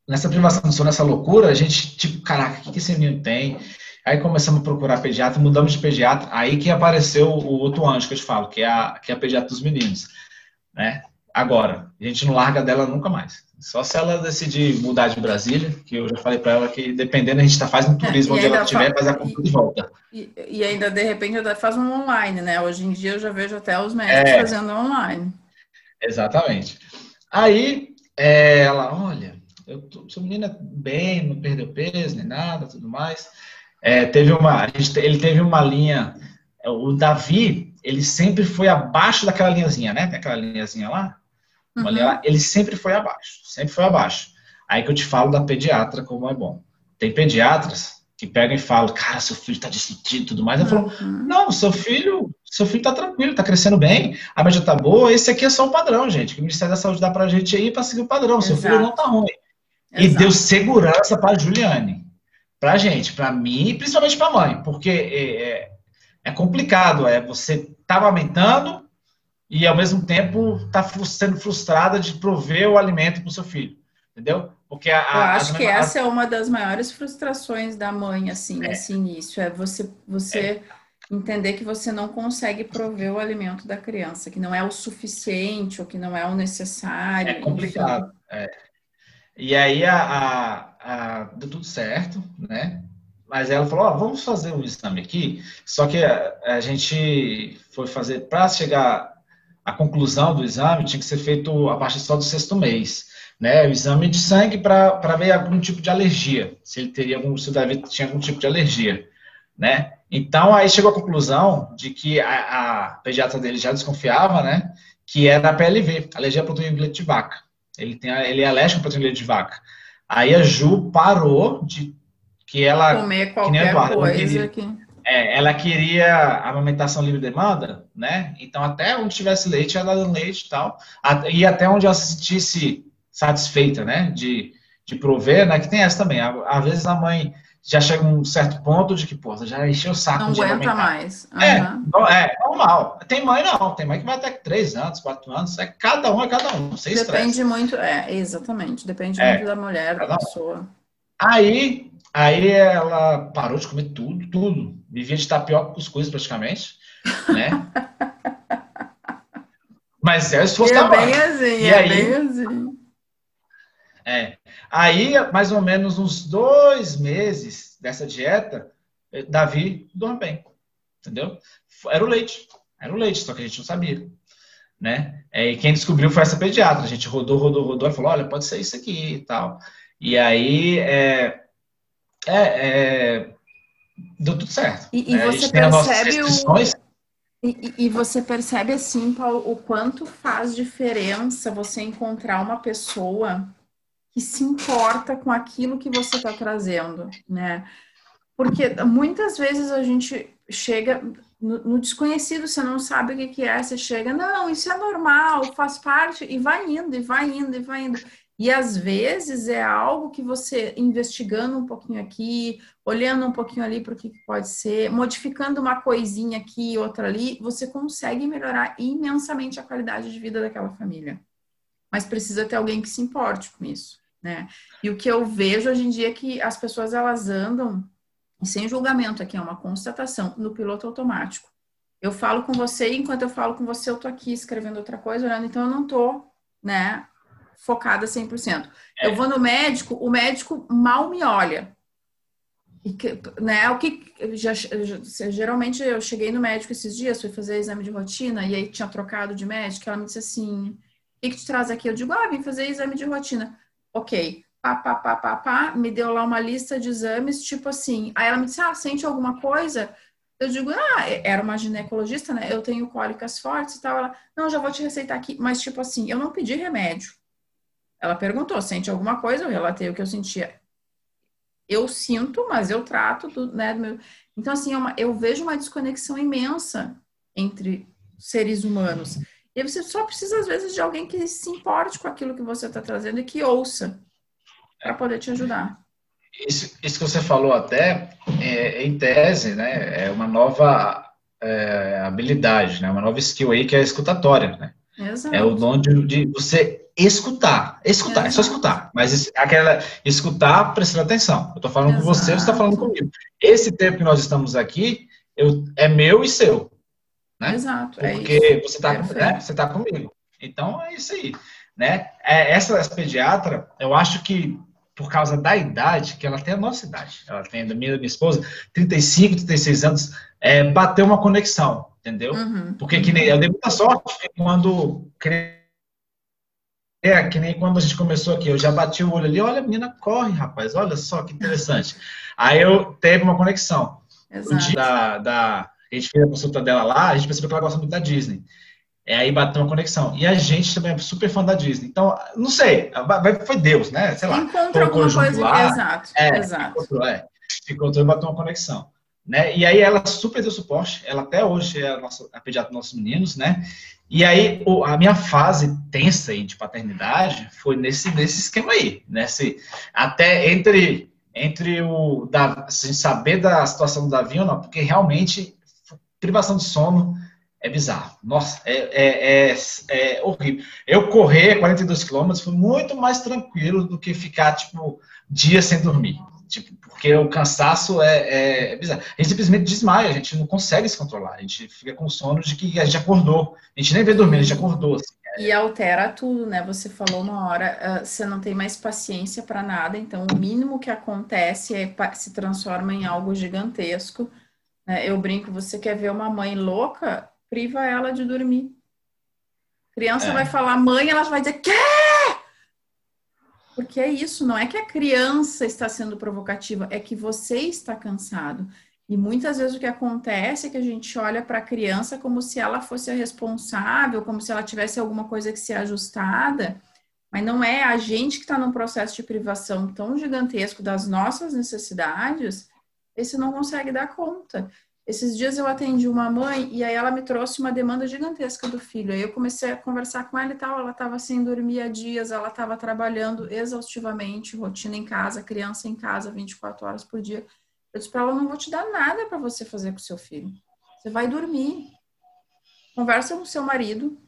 nessa privação de sono, nessa loucura, a gente, tipo, caraca, o que, que esse menino tem? Aí começamos a procurar pediatra, mudamos de pediatra, aí que apareceu o outro anjo que eu te falo, que é a, que é a pediatra dos meninos, né? Agora, a gente não larga dela nunca mais. Só se ela decidir mudar de Brasília, que eu já falei para ela que dependendo, a gente está fazendo um é, turismo é, onde ela estiver, faz a conta de volta. E, e, ainda, de repente, faz um online, né? Hoje em dia eu já vejo até os médicos é, fazendo online. Exatamente. Aí, é, ela, olha, eu tô, sua menina bem, não perdeu peso, nem nada, tudo mais. É, teve uma, gente, ele teve uma linha, o Davi, ele sempre foi abaixo daquela linhazinha, né? Tem aquela linhazinha lá, Uhum. ele sempre foi abaixo, sempre foi abaixo. Aí que eu te falo da pediatra como é bom. Tem pediatras que pegam e falam, cara, seu filho está decidido e tudo mais. Eu falo, uhum. não, seu filho, seu filho está tranquilo, está crescendo bem, a média está boa, esse aqui é só o padrão, gente, que o Ministério da Saúde dá para a gente aí para seguir o padrão. Seu Exato. filho não está ruim. Exato. E deu segurança para a Juliane, para a gente, para mim e principalmente para a mãe, porque é, é, é complicado, é você tá amamentando, e ao mesmo tempo está sendo frustrada de prover o alimento para o seu filho, entendeu? Porque a, Eu acho que essa é uma das maiores frustrações da mãe, assim, é. nesse início, é você, você é. entender que você não consegue prover o alimento da criança, que não é o suficiente ou que não é o necessário. É complicado. É. E aí a, a, deu tudo certo, né? Mas ela falou, ó, vamos fazer um exame aqui. Só que a, a gente foi fazer para chegar a conclusão do exame tinha que ser feito a partir só do sexto mês. Né, o exame de sangue para ver algum tipo de alergia, se ele teria algum, se o Davi tinha algum tipo de alergia, né? Então aí chegou à conclusão de que a, a pediatra dele já desconfiava, né, que era a PLV, alergia à proteína de leite de vaca. Ele tem, ele é alérgico à proteína de leite de vaca. Aí a Ju parou de que ela comer qualquer que coisa que é, ela queria amamentação livre demanda, né? Então, até onde tivesse leite, ela dando leite e tal. E até onde ela se sentisse satisfeita, né? De, de prover, né? Que tem essa também. Às vezes a mãe já chega um certo ponto de que, pô, já encheu o saco não de aguenta mais. Uhum. É, é, normal. Tem mãe não, tem mãe que vai até três anos, quatro anos, é cada um é cada um, sem Depende estresse. muito, é, exatamente, depende é, muito da mulher, da pessoa. Aí, aí ela parou de comer tudo, tudo vivia de tapioca com coisas praticamente, né? Mas é esforço é bem assim, e é aí, bem assim. É. Aí, mais ou menos uns dois meses dessa dieta, eh, Davi dorme bem, entendeu? Era o leite, era o leite, só que a gente não sabia. né? É, e quem descobriu foi essa pediatra. A gente rodou, rodou, rodou, e falou, olha, pode ser isso aqui e tal. E aí, é, é, é deu tudo certo. E, e né? você percebe o... E, e, você percebe assim, Paulo, o quanto faz diferença você encontrar uma pessoa que se importa com aquilo que você está trazendo, né? Porque muitas vezes a gente chega no, no, desconhecido, você não sabe o que, que é, você chega, não, isso é normal, faz parte, e vai indo, e vai indo, e vai indo. E às vezes é algo que você investigando um pouquinho aqui, olhando um pouquinho ali para o que pode ser, modificando uma coisinha aqui e outra ali, você consegue melhorar imensamente a qualidade de vida daquela família. Mas precisa ter alguém que se importe com isso, né? E o que eu vejo hoje em dia é que as pessoas elas andam sem julgamento aqui é uma constatação no piloto automático. Eu falo com você enquanto eu falo com você eu tô aqui escrevendo outra coisa, olhando, então eu não tô, né, focada 100%. É. Eu vou no médico, o médico mal me olha. E que, né, o que já, já, geralmente eu cheguei no médico esses dias, fui fazer exame de rotina e aí tinha trocado de médico, ela me disse assim: "O que, que te traz aqui?" Eu digo: "Ah, vim fazer exame de rotina." OK pá, pá, pá, pá, pá, me deu lá uma lista de exames, tipo assim. Aí ela me disse, ah, sente alguma coisa? Eu digo, ah, era uma ginecologista, né? Eu tenho cólicas fortes e tal. Ela, não, já vou te receitar aqui. Mas, tipo assim, eu não pedi remédio. Ela perguntou, sente alguma coisa? Eu relatei o que eu sentia. Eu sinto, mas eu trato, do, né? Do meu... Então, assim, é uma, eu vejo uma desconexão imensa entre seres humanos. E você só precisa, às vezes, de alguém que se importe com aquilo que você está trazendo e que ouça para poder te ajudar. Isso, isso, que você falou até, é, em tese, né, é uma nova é, habilidade, né, uma nova skill aí que é a escutatória, né? Exato. É o dom de, de você escutar, escutar, Exato. é só escutar, mas aquela escutar prestando atenção. Eu estou falando Exato. com você, você está falando comigo. Esse tempo que nós estamos aqui eu, é meu e seu, né? Exato. É Porque é você está né, você tá comigo. Então é isso aí, né? É, essa pediatra, eu acho que por causa da idade, que ela tem a nossa idade, ela tem da minha, minha esposa, 35, 36 anos, é, bateu uma conexão, entendeu? Uhum. Porque que nem, eu dei muita sorte quando é, que nem quando a gente começou aqui, eu já bati o olho ali, olha, a menina corre, rapaz, olha só que interessante. Aí eu teve uma conexão. Exato. O dia da, da, a gente fez a consulta dela lá, a gente percebeu que ela gosta muito da Disney. É, aí bateu uma conexão. E a gente também é super fã da Disney. Então, não sei, foi Deus, né? Sei lá. Encontrou alguma coisa. Lá, exato, é, exato. Encontrou, é. Encontrou e bateu uma conexão. Né? E aí ela super deu suporte. Ela até hoje é a, nossa, a pediatra dos nossos meninos, né? E aí a minha fase tensa aí de paternidade foi nesse, nesse esquema aí. Nesse, até entre, entre o da, assim, saber da situação do Davi ou não, porque realmente privação de sono é bizarro. Nossa, é, é, é, é, horrível. Eu correr 42 quilômetros foi muito mais tranquilo do que ficar, tipo, dias sem dormir. Tipo, porque o cansaço é, é, bizarro. A gente simplesmente desmaia, a gente não consegue se controlar. A gente fica com sono de que a gente acordou. A gente nem vê dormir, a gente acordou. Assim. E altera tudo, né? Você falou uma hora, uh, você não tem mais paciência para nada, então o mínimo que acontece é se transforma em algo gigantesco. Né? Eu brinco, você quer ver uma mãe louca? priva ela de dormir. criança é. vai falar mãe, ela vai dizer quê? Porque é isso, não é que a criança está sendo provocativa, é que você está cansado. E muitas vezes o que acontece é que a gente olha para a criança como se ela fosse a responsável, como se ela tivesse alguma coisa que ser ajustada, mas não é a gente que está num processo de privação tão gigantesco das nossas necessidades, esse não consegue dar conta. Esses dias eu atendi uma mãe e aí ela me trouxe uma demanda gigantesca do filho. Aí eu comecei a conversar com ela e tal. Ela estava sem dormir há dias, ela estava trabalhando exaustivamente, rotina em casa, criança em casa, 24 horas por dia. Eu disse para ela: não vou te dar nada para você fazer com seu filho. Você vai dormir. Conversa com seu marido,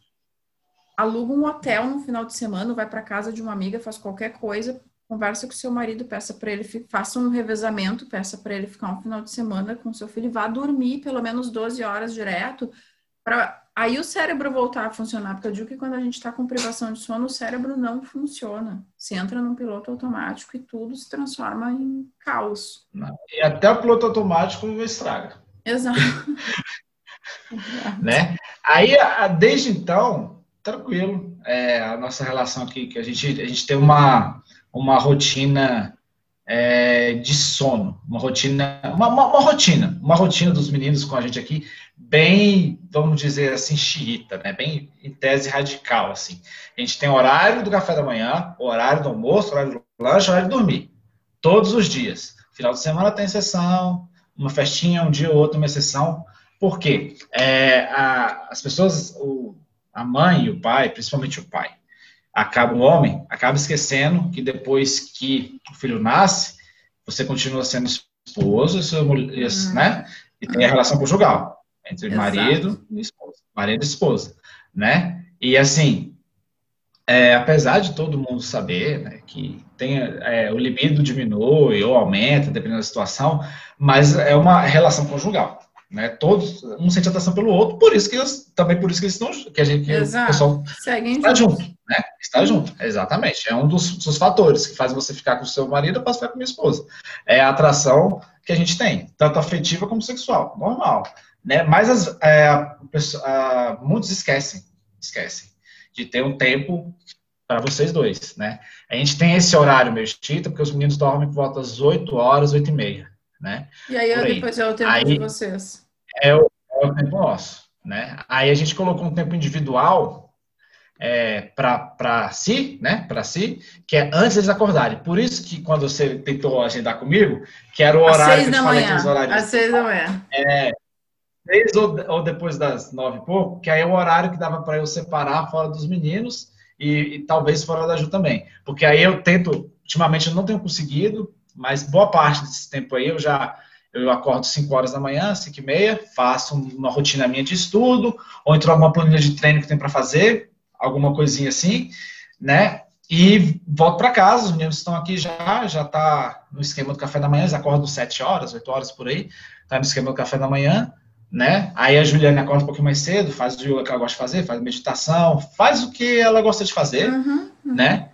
aluga um hotel no final de semana, vai para casa de uma amiga, faz qualquer coisa, conversa com seu marido, peça para ele, faça um revezamento, peça para ele ficar um final de semana com seu filho, vá dormir pelo menos 12 horas direto, para aí o cérebro voltar a funcionar, porque eu digo que quando a gente está com privação de sono, o cérebro não funciona. Se entra num piloto automático e tudo se transforma em caos. E até o piloto automático estraga. Exato. né? Aí, desde então, tranquilo. É, a nossa relação aqui, que a gente, a gente tem uma, uma rotina é, de sono, uma rotina, uma, uma, uma, rotina, uma rotina dos meninos com a gente aqui, bem, vamos dizer assim, xiita, né? Bem em tese radical, assim. A gente tem horário do café da manhã, horário do almoço, horário do lanche, horário de dormir. Todos os dias. Final de semana tem sessão, uma festinha, um dia ou outro, uma sessão. Por quê? É, a, as pessoas, o, a mãe e o pai, principalmente o pai, acaba o homem acaba esquecendo que depois que o filho nasce, você continua sendo esposo, seu, uhum. né? E tem a relação conjugal entre Exato. marido e esposa, marido e esposa, né? E assim, é, apesar de todo mundo saber né, que tem, é, o libido diminui ou aumenta, dependendo da situação, mas é uma relação conjugal né? Todos um sente atração pelo outro, por isso que eles, também por isso que eles estão que a gente que o pessoal Seguem está junto, né? Está junto, exatamente. É um dos, dos, fatores que faz você ficar com o seu marido para ficar com minha esposa. É a atração que a gente tem, tanto afetiva como sexual, normal, né? Mas as, é, a, muitos esquecem, esquecem de ter um tempo para vocês dois, né? A gente tem esse horário meio chita, porque os meninos dormem por volta das 8 horas, 8 e meia né? E aí, aí. depois é o tempo aí, de vocês. É o, é o tempo nosso, né? Aí a gente colocou um tempo individual é, para si, né? Para si, que é antes deles acordarem. Por isso que quando você tentou agendar comigo, que era o horário que eu falei manhã, horários. Às seis da manhã. É, seis ou, ou depois das nove e pouco, que aí é o horário que dava para eu separar fora dos meninos e, e, talvez fora da Ju também. Porque aí eu tento, ultimamente eu não tenho conseguido, mas boa parte desse tempo aí eu já eu acordo 5 horas da manhã, 5 e meia, faço uma rotina minha de estudo, ou entro alguma planilha de treino que tem para fazer, alguma coisinha assim, né? E volto para casa, os meninos estão aqui já, já tá no esquema do café da manhã, eles acordam 7 horas, 8 horas por aí, tá no esquema do café da manhã, né? Aí a Juliana acorda um pouquinho mais cedo, faz o yoga que ela gosta de fazer, faz meditação, faz o que ela gosta de fazer, uhum, uhum. né?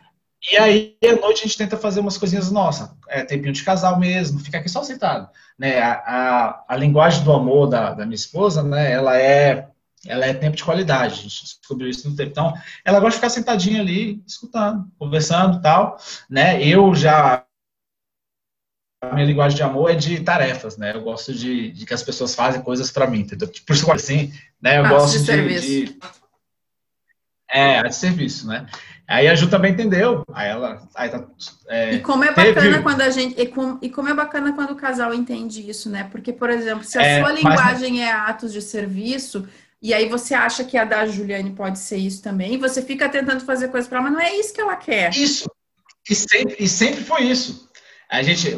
E aí, à noite, a gente tenta fazer umas coisinhas nossas. É tempinho de casal mesmo, fica aqui só sentado. Né? A, a, a linguagem do amor da, da minha esposa, né? Ela é ela é tempo de qualidade, a gente descobriu isso no tempo. Então, ela gosta de ficar sentadinha ali, escutando, conversando tal, né? Eu já a minha linguagem de amor é de tarefas, né? Eu gosto de, de que as pessoas fazem coisas para mim, entendeu? Por isso assim, né? Eu ah, gosto de, de, de, é, de serviço, né? Aí a Ju também entendeu. Aí ela. Aí tá, é, e como é bacana teve... quando a gente. E, com, e, como é bacana quando o casal entende isso, né? Porque, por exemplo, se a é, sua linguagem mas... é atos de serviço, e aí você acha que a da Juliane pode ser isso também, você fica tentando fazer coisas para ela, mas não é isso que ela quer. Isso. E sempre, e sempre foi isso. A gente,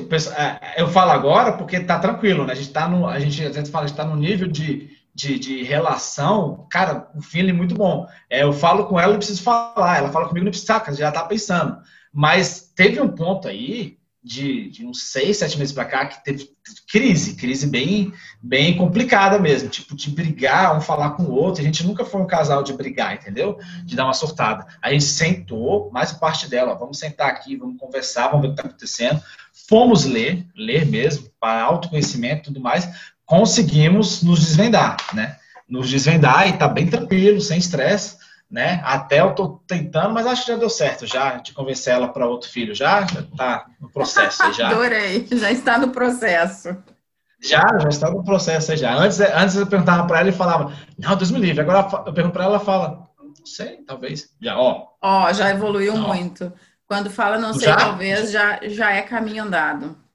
eu falo agora porque tá tranquilo, né? A gente tá no, a gente, a gente fala, a gente tá no nível de de, de relação, cara, um feeling muito bom. É, eu falo com ela, não preciso falar, ela fala comigo, não precisa, já tá pensando. Mas teve um ponto aí, de, de uns seis, sete meses para cá, que teve crise, crise bem, bem complicada mesmo, tipo, de brigar, um falar com o outro. A gente nunca foi um casal de brigar, entendeu? De dar uma surtada. A gente sentou, mais parte dela, vamos sentar aqui, vamos conversar, vamos ver o que está acontecendo. Fomos ler, ler mesmo, para autoconhecimento e tudo mais, conseguimos nos desvendar, né? Nos desvendar e tá bem tranquilo, sem estresse, né? Até eu tô tentando, mas acho que já deu certo, já de convencer ela para outro filho, já, já tá no processo já. Adorei, já está no processo. Já, já está no processo já. Antes, antes eu perguntava para ela e falava, não, Deus me livre. Agora eu pergunto para ela, ela fala, não sei, talvez. Já, ó. Ó, já evoluiu ó. muito. Quando fala não sei, já? talvez, já, já é caminho andado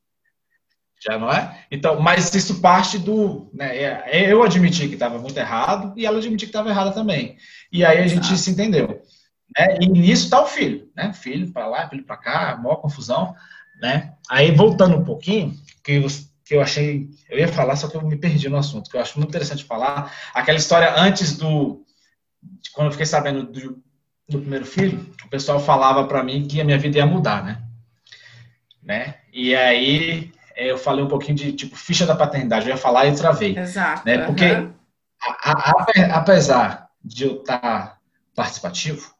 já não é? Então, mas isso parte do, né, é, eu admiti que estava muito errado e ela admitiu que estava errada também. E aí a gente se entendeu. Né? E nisso está o filho, né? Filho para lá, filho para cá, maior confusão, né? Aí voltando um pouquinho, que eu, que eu achei, eu ia falar, só que eu me perdi no assunto, que eu acho muito interessante falar, aquela história antes do, quando eu fiquei sabendo do, do primeiro filho, o pessoal falava para mim que a minha vida ia mudar, né? né? E aí é, eu falei um pouquinho de tipo ficha da paternidade, eu ia falar e travei. Exato. Né? Porque, uhum. a, a, apesar de eu estar participativo,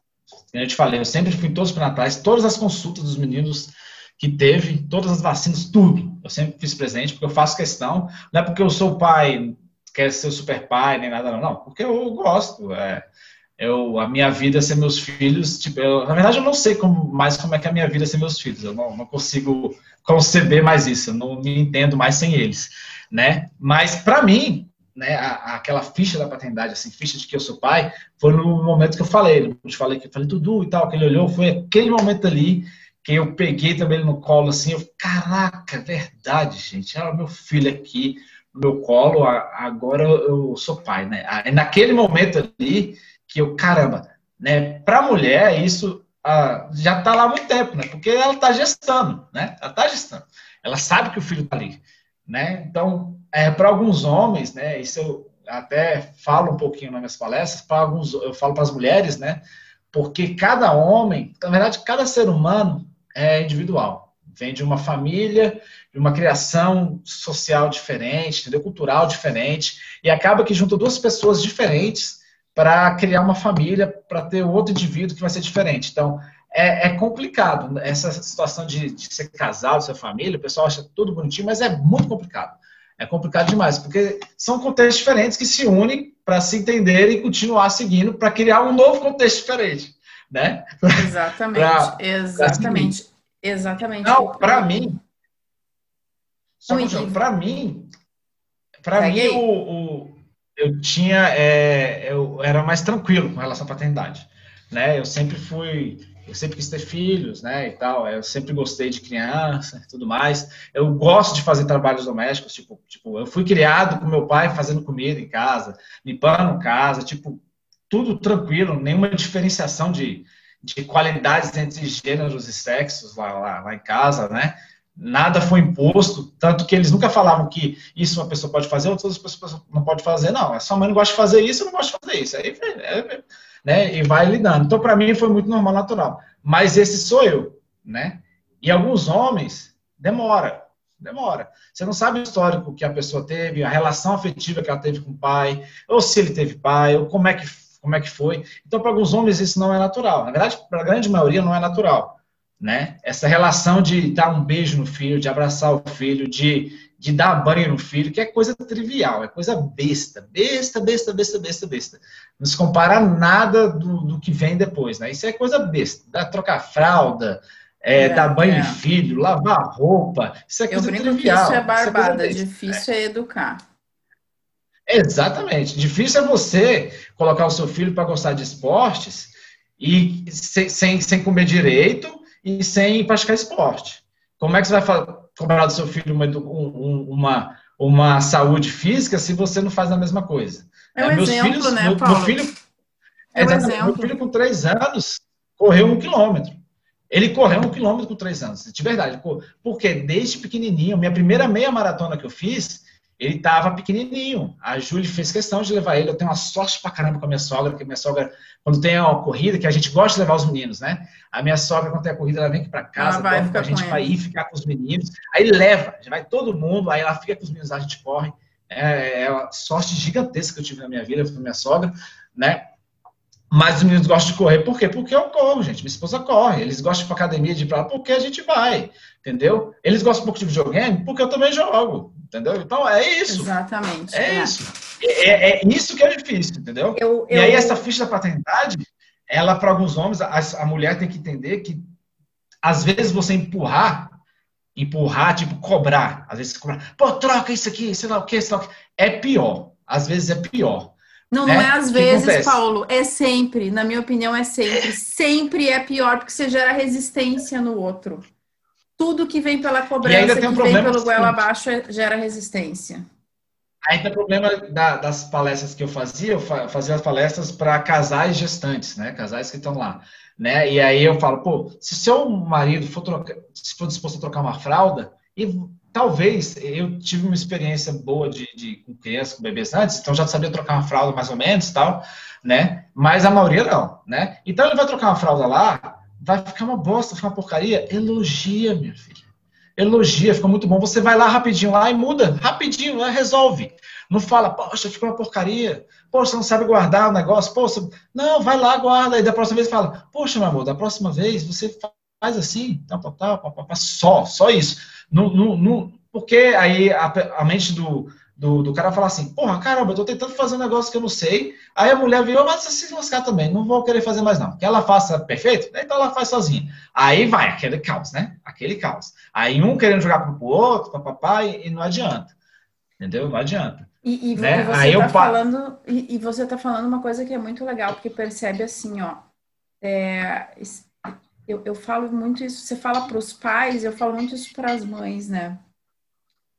eu te falei, eu sempre fui em todos os pré-natais, todas as consultas dos meninos que teve, todas as vacinas, tudo. Eu sempre fiz presente, porque eu faço questão, não é porque eu sou pai, quer ser o super pai, nem nada, não, não porque eu gosto. É, eu, a minha vida ser meus filhos, tipo, eu, na verdade eu não sei como, mais como é que é a minha vida ser meus filhos, eu não, não consigo conceber mais isso, eu não me entendo mais sem eles, né? Mas para mim, né, a, aquela ficha da paternidade, assim, ficha de que eu sou pai, foi no momento que eu falei, eu te falei que eu falei tudo e tal, que ele olhou, foi aquele momento ali que eu peguei também no colo, assim, eu, caraca, verdade, gente, era meu filho aqui no meu colo, agora eu sou pai, né? Naquele momento ali que eu, caramba, né, para mulher isso ah, já está lá há muito tempo, né? Porque ela está gestando, né? Ela está gestando. Ela sabe que o filho está ali, né? Então, é, para alguns homens, né? Isso eu até falo um pouquinho nas minhas palestras. Para alguns, eu falo para as mulheres, né? Porque cada homem, na verdade, cada ser humano é individual. Vem de uma família, de uma criação social diferente, entendeu? cultural diferente, e acaba que junta duas pessoas diferentes para criar uma família, para ter outro indivíduo que vai ser diferente. Então, é, é complicado. Essa situação de, de, ser casado, ser família, o pessoal acha tudo bonitinho, mas é muito complicado. É complicado demais, porque são contextos diferentes que se unem para se entenderem e continuar seguindo para criar um novo contexto diferente, né? Exatamente, pra, exatamente, pra exatamente. Não, para mim, para mim, para mim o, o eu tinha, é, eu era mais tranquilo com relação à paternidade, né? Eu sempre fui, eu sempre quis ter filhos, né, e tal. Eu sempre gostei de criança, tudo mais. Eu gosto de fazer trabalhos domésticos, tipo, tipo, eu fui criado com meu pai fazendo comida em casa, limpando casa, tipo, tudo tranquilo, nenhuma diferenciação de, de qualidades entre gêneros e sexos lá, lá, lá em casa, né? Nada foi imposto, tanto que eles nunca falavam que isso uma pessoa pode fazer, outras pessoas não pode fazer, não. É só mãe não gosta de fazer isso, eu não gosto de fazer isso. Aí, é, né, e vai lidando. Então, para mim, foi muito normal, natural. Mas esse sou eu, né? E alguns homens, demora, demora. Você não sabe o histórico que a pessoa teve, a relação afetiva que ela teve com o pai, ou se ele teve pai, ou como é que, como é que foi. Então, para alguns homens, isso não é natural. Na verdade, para a grande maioria, não é natural né? Essa relação de dar um beijo no filho, de abraçar o filho, de, de dar banho no filho, que é coisa trivial, é coisa besta, besta, besta, besta, besta, besta. Não se compara nada do, do que vem depois, né? Isso é coisa besta. Dá, trocar fralda, é, é, dar banho é. no filho, lavar roupa, isso é coisa Eu brinco trivial. Que isso é barbada, isso é difícil é educar. Exatamente. Difícil é você colocar o seu filho para gostar de esportes e sem, sem, sem comer direito e sem praticar esporte. Como é que você vai cobrar do seu filho uma, uma, uma saúde física se você não faz a mesma coisa? É um é, exemplo, filhos, né, meu, Paulo? Meu filho, é um exemplo. meu filho com três anos correu um quilômetro. Ele correu um quilômetro com três anos, de verdade. Porque desde pequenininho, minha primeira meia maratona que eu fiz, ele estava pequenininho. A Júlia fez questão de levar ele. Eu tenho uma sorte pra caramba com a minha sogra, porque minha sogra, quando tem uma corrida, que a gente gosta de levar os meninos, né? A minha sogra, quando tem a corrida, ela vem aqui para casa, vai com a gente para ir ficar com os meninos. Aí leva, já vai todo mundo, aí ela fica com os meninos, a gente corre. É, é uma sorte gigantesca que eu tive na minha vida, com a minha sogra, né? Mas os meninos gostam de correr, por quê? Porque eu corro, gente. Minha esposa corre. Eles gostam de ir pra academia, de ir pra lá, porque a gente vai, entendeu? Eles gostam um pouco de videogame, porque eu também jogo, entendeu? Então é isso. Exatamente. É, é. isso. É, é, é, isso que é difícil, entendeu? Eu, eu... E aí essa ficha da paternidade, ela para alguns homens, a, a mulher tem que entender que às vezes você empurrar, empurrar, tipo cobrar, às vezes cobrar, pô, troca isso aqui, sei lá o que, sei lá o que, é pior. Às vezes é pior. Não, não é, às vezes? Paulo, é sempre, na minha opinião, é sempre. Sempre é pior, porque você gera resistência no outro. Tudo que vem pela cobrança, que um vem pelo goela abaixo, é, gera resistência. Tem o problema da, das palestras que eu fazia, eu fazia as palestras para casais gestantes, né? Casais que estão lá. Né? E aí eu falo, pô, se seu marido for, trocar, se for disposto a trocar uma fralda, e talvez eu tive uma experiência boa de, de com crianças, com bebês antes, então já sabia trocar uma fralda mais ou menos tal, né? Mas a maioria não, né? Então ele vai trocar uma fralda lá, vai ficar uma bosta, ficar uma porcaria. Elogia, minha filha. Elogia, fica muito bom. Você vai lá rapidinho lá e muda, rapidinho, lá resolve. Não fala, poxa, ficou uma porcaria. Poxa, você não sabe guardar o negócio. Poxa, não, vai lá, guarda. E da próxima vez fala, poxa, meu amor, da próxima vez você faz assim, tal, tal, tal, só, só isso. Porque aí a, a mente do, do, do cara falar assim, porra, caramba, eu tô tentando fazer um negócio que eu não sei. Aí a mulher virou, mas se lascar também, não vou querer fazer mais não. Que ela faça perfeito, então ela faz sozinha. Aí vai, aquele caos, né? Aquele caos. Aí um querendo jogar pro outro, papapá, e, e não adianta. Entendeu? Não adianta. E, e, né? você está falando, e, e, você está falando uma coisa que é muito legal, porque percebe assim, ó. É, eu, eu falo muito isso, você fala para os pais, eu falo muito isso para as mães, né?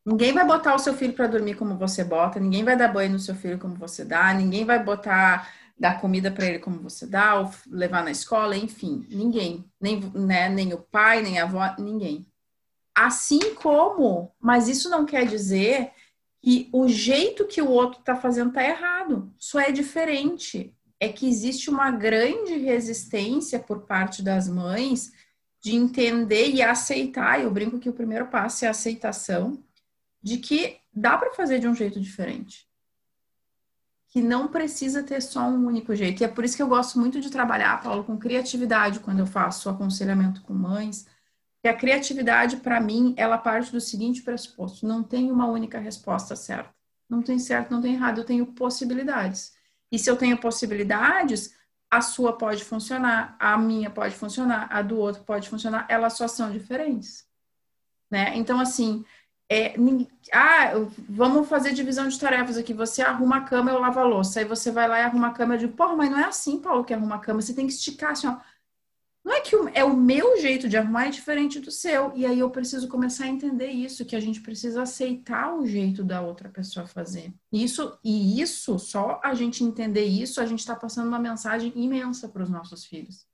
Ninguém vai botar o seu filho para dormir como você bota, ninguém vai dar banho no seu filho como você dá, ninguém vai botar dar comida para ele como você dá, ou levar na escola, enfim, ninguém, nem, né, nem o pai, nem a avó, ninguém. Assim como, mas isso não quer dizer que o jeito que o outro está fazendo está errado. Só é diferente. É que existe uma grande resistência por parte das mães de entender e aceitar. Eu brinco que o primeiro passo é a aceitação de que dá para fazer de um jeito diferente. Que não precisa ter só um único jeito. E é por isso que eu gosto muito de trabalhar, Paulo, com criatividade quando eu faço aconselhamento com mães. Que a criatividade, para mim, ela parte do seguinte pressuposto: não tem uma única resposta certa. Não tem certo, não tem errado, eu tenho possibilidades. E se eu tenho possibilidades, a sua pode funcionar, a minha pode funcionar, a do outro pode funcionar, elas só são diferentes. Né? Então, assim, é, ah, vamos fazer divisão de tarefas aqui. Você arruma a cama, eu lavo a louça. Aí você vai lá e arruma a cama. Eu digo, porra, mas não é assim, Paulo, que arruma a cama. Você tem que esticar assim, ó. Não é que é o meu jeito de arrumar é diferente do seu. E aí eu preciso começar a entender isso, que a gente precisa aceitar o jeito da outra pessoa fazer. Isso e isso, só a gente entender isso, a gente está passando uma mensagem imensa para os nossos filhos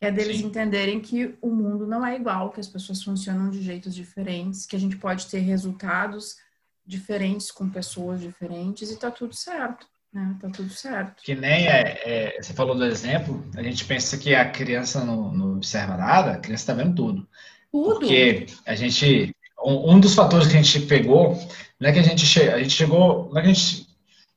é deles Sim. entenderem que o mundo não é igual, que as pessoas funcionam de jeitos diferentes, que a gente pode ter resultados diferentes com pessoas diferentes e tá tudo certo. Né? Tá tudo certo. Que nem é, é, você falou do exemplo, a gente pensa que a criança não, não observa nada, a criança está vendo tudo. Tudo. Porque a gente. Um, um, dos fatores que a gente pegou, não é que a gente, che, a gente chegou. Não é que a gente,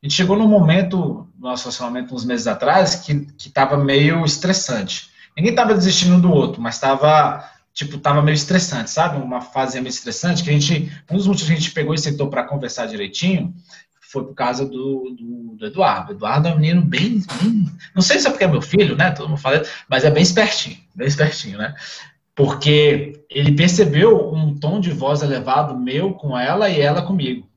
a gente chegou num momento, no nosso relacionamento, uns meses atrás, que estava meio estressante. Ninguém tava desistindo do outro, mas tava, tipo, tava meio estressante, sabe? Uma fase meio estressante que a gente, um dos motivos que a gente pegou e sentou para conversar direitinho foi por causa do, do, do, Eduardo. Eduardo é um menino bem, bem, não sei se é porque é meu filho, né? Todo mundo fala, mas é bem espertinho, bem espertinho, né? Porque ele percebeu um tom de voz elevado meu com ela e ela comigo.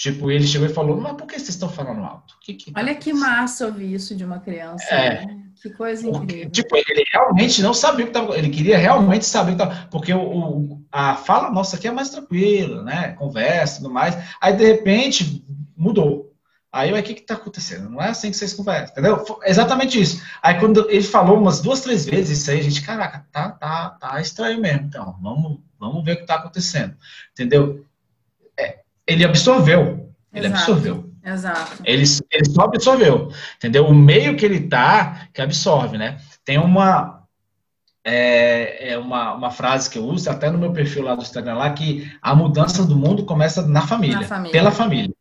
Tipo, ele chegou e falou, mas por que vocês estão falando alto? Que que Olha que massa ouvir isso de uma criança. É, né? Que coisa incrível. Tipo, ele realmente não sabia o que estava. Ele queria realmente saber o que estava. Porque o, o, a fala nossa aqui é mais tranquila, né? Conversa e tudo mais. Aí, de repente, mudou. Aí, o que está acontecendo? Não é assim que vocês conversam, entendeu? Exatamente isso. Aí, quando ele falou umas duas, três vezes isso aí, a gente, caraca, tá, tá, tá estranho mesmo. Então, vamos, vamos ver o que está acontecendo, entendeu? Ele absorveu. Ele Exato. absorveu. Exato. Ele, ele só absorveu, entendeu? O meio que ele tá, que absorve, né? Tem uma, é, é uma, uma frase que eu uso até no meu perfil lá do Instagram lá, que a mudança do mundo começa na família, na família. pela família.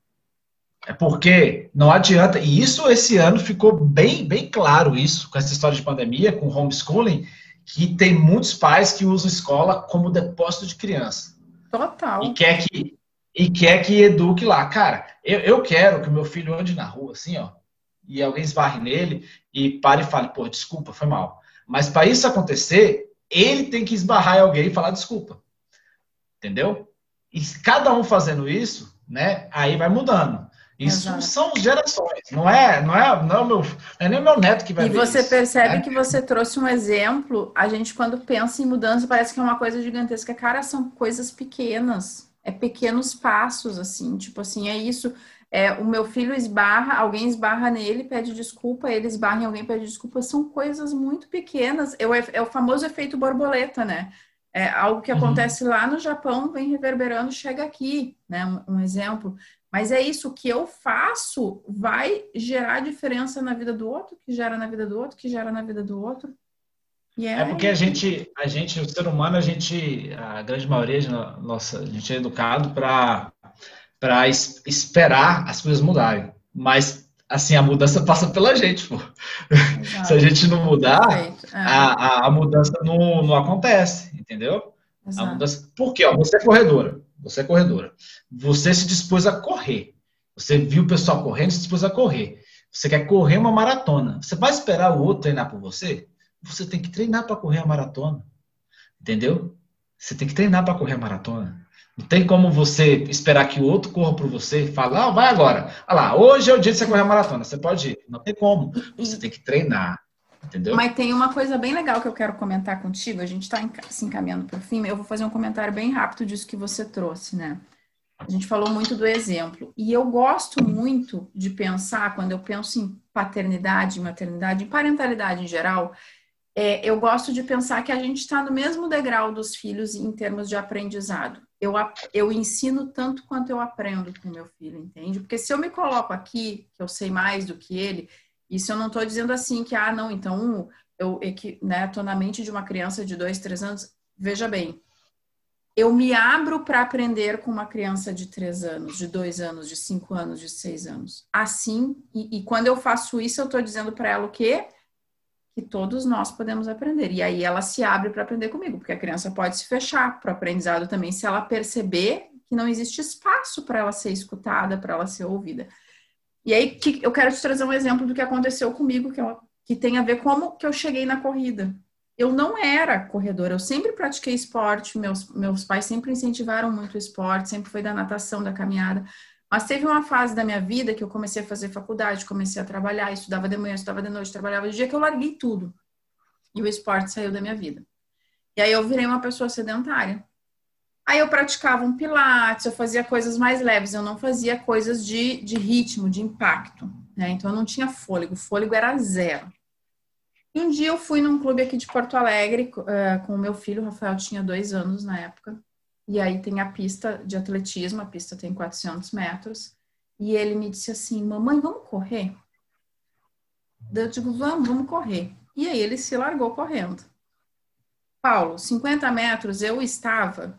É porque não adianta, e isso esse ano ficou bem, bem claro isso, com essa história de pandemia, com homeschooling, que tem muitos pais que usam escola como depósito de criança. Total. E quer que e quer que eduque lá. Cara, eu, eu quero que o meu filho ande na rua assim, ó, e alguém esbarre nele e pare e fale, pô, desculpa, foi mal. Mas para isso acontecer, ele tem que esbarrar em alguém e falar desculpa. Entendeu? E cada um fazendo isso, né, aí vai mudando. Isso Exato. são gerações, não é, não é, não é, meu, não é nem o meu neto que vai E você isso, percebe né? que você trouxe um exemplo, a gente quando pensa em mudança parece que é uma coisa gigantesca, cara, são coisas pequenas é pequenos passos, assim, tipo assim, é isso. É, o meu filho esbarra, alguém esbarra nele, pede desculpa, ele esbarra em alguém, pede desculpa, são coisas muito pequenas. É o, é o famoso efeito borboleta, né? É algo que uhum. acontece lá no Japão, vem reverberando, chega aqui, né? Um, um, exemplo. Mas é isso, o que eu faço vai gerar diferença na vida do outro, que gera na vida do outro, que gera na vida do outro. Yeah. É porque a gente, a gente, o ser humano, a gente, a grande maioria de nossa, a gente é educado para para esperar as coisas mudarem. Mas assim, a mudança passa pela gente, pô. Se a gente não mudar, é. a, a, a, mudança não, não acontece, entendeu? Exato. A mudança. Por quê? Ó, você é corredora. você é corredora. Você se dispôs a correr. Você viu o pessoal correndo, se dispôs a correr. Você quer correr uma maratona. Você vai esperar o outro treinar por você? Você tem que treinar para correr a maratona. Entendeu? Você tem que treinar para correr a maratona. Não tem como você esperar que o outro corra por você e falar, ah, vai agora. Olha lá, hoje é o dia de você correr a maratona. Você pode ir. Não tem como. Você tem que treinar. Entendeu? Mas tem uma coisa bem legal que eu quero comentar contigo. A gente está se encaminhando para o fim. Eu vou fazer um comentário bem rápido disso que você trouxe, né? A gente falou muito do exemplo. E eu gosto muito de pensar, quando eu penso em paternidade, maternidade, em parentalidade em geral, é, eu gosto de pensar que a gente está no mesmo degrau dos filhos em termos de aprendizado. Eu, eu ensino tanto quanto eu aprendo com meu filho, entende? Porque se eu me coloco aqui, que eu sei mais do que ele, isso eu não estou dizendo assim que, ah, não, então eu estou né, na mente de uma criança de dois, três anos. Veja bem, eu me abro para aprender com uma criança de três anos, de dois anos, de cinco anos, de seis anos. Assim, e, e quando eu faço isso, eu estou dizendo para ela o quê? Que todos nós podemos aprender. E aí ela se abre para aprender comigo, porque a criança pode se fechar para o aprendizado também, se ela perceber que não existe espaço para ela ser escutada, para ela ser ouvida. E aí que, eu quero te trazer um exemplo do que aconteceu comigo, que, eu, que tem a ver como que eu cheguei na corrida. Eu não era corredora, eu sempre pratiquei esporte, meus, meus pais sempre incentivaram muito o esporte, sempre foi da natação, da caminhada. Mas teve uma fase da minha vida que eu comecei a fazer faculdade, comecei a trabalhar, estudava de manhã, estudava de noite, trabalhava de dia, que eu larguei tudo. E o esporte saiu da minha vida. E aí eu virei uma pessoa sedentária. Aí eu praticava um pilates, eu fazia coisas mais leves, eu não fazia coisas de, de ritmo, de impacto. Né? Então eu não tinha fôlego, o fôlego era zero. Um dia eu fui num clube aqui de Porto Alegre uh, com o meu filho, o Rafael tinha dois anos na época. E aí tem a pista de atletismo, a pista tem 400 metros. E ele me disse assim: Mamãe, vamos correr? Eu digo: Vamos, vamos correr. E aí ele se largou correndo. Paulo, 50 metros eu estava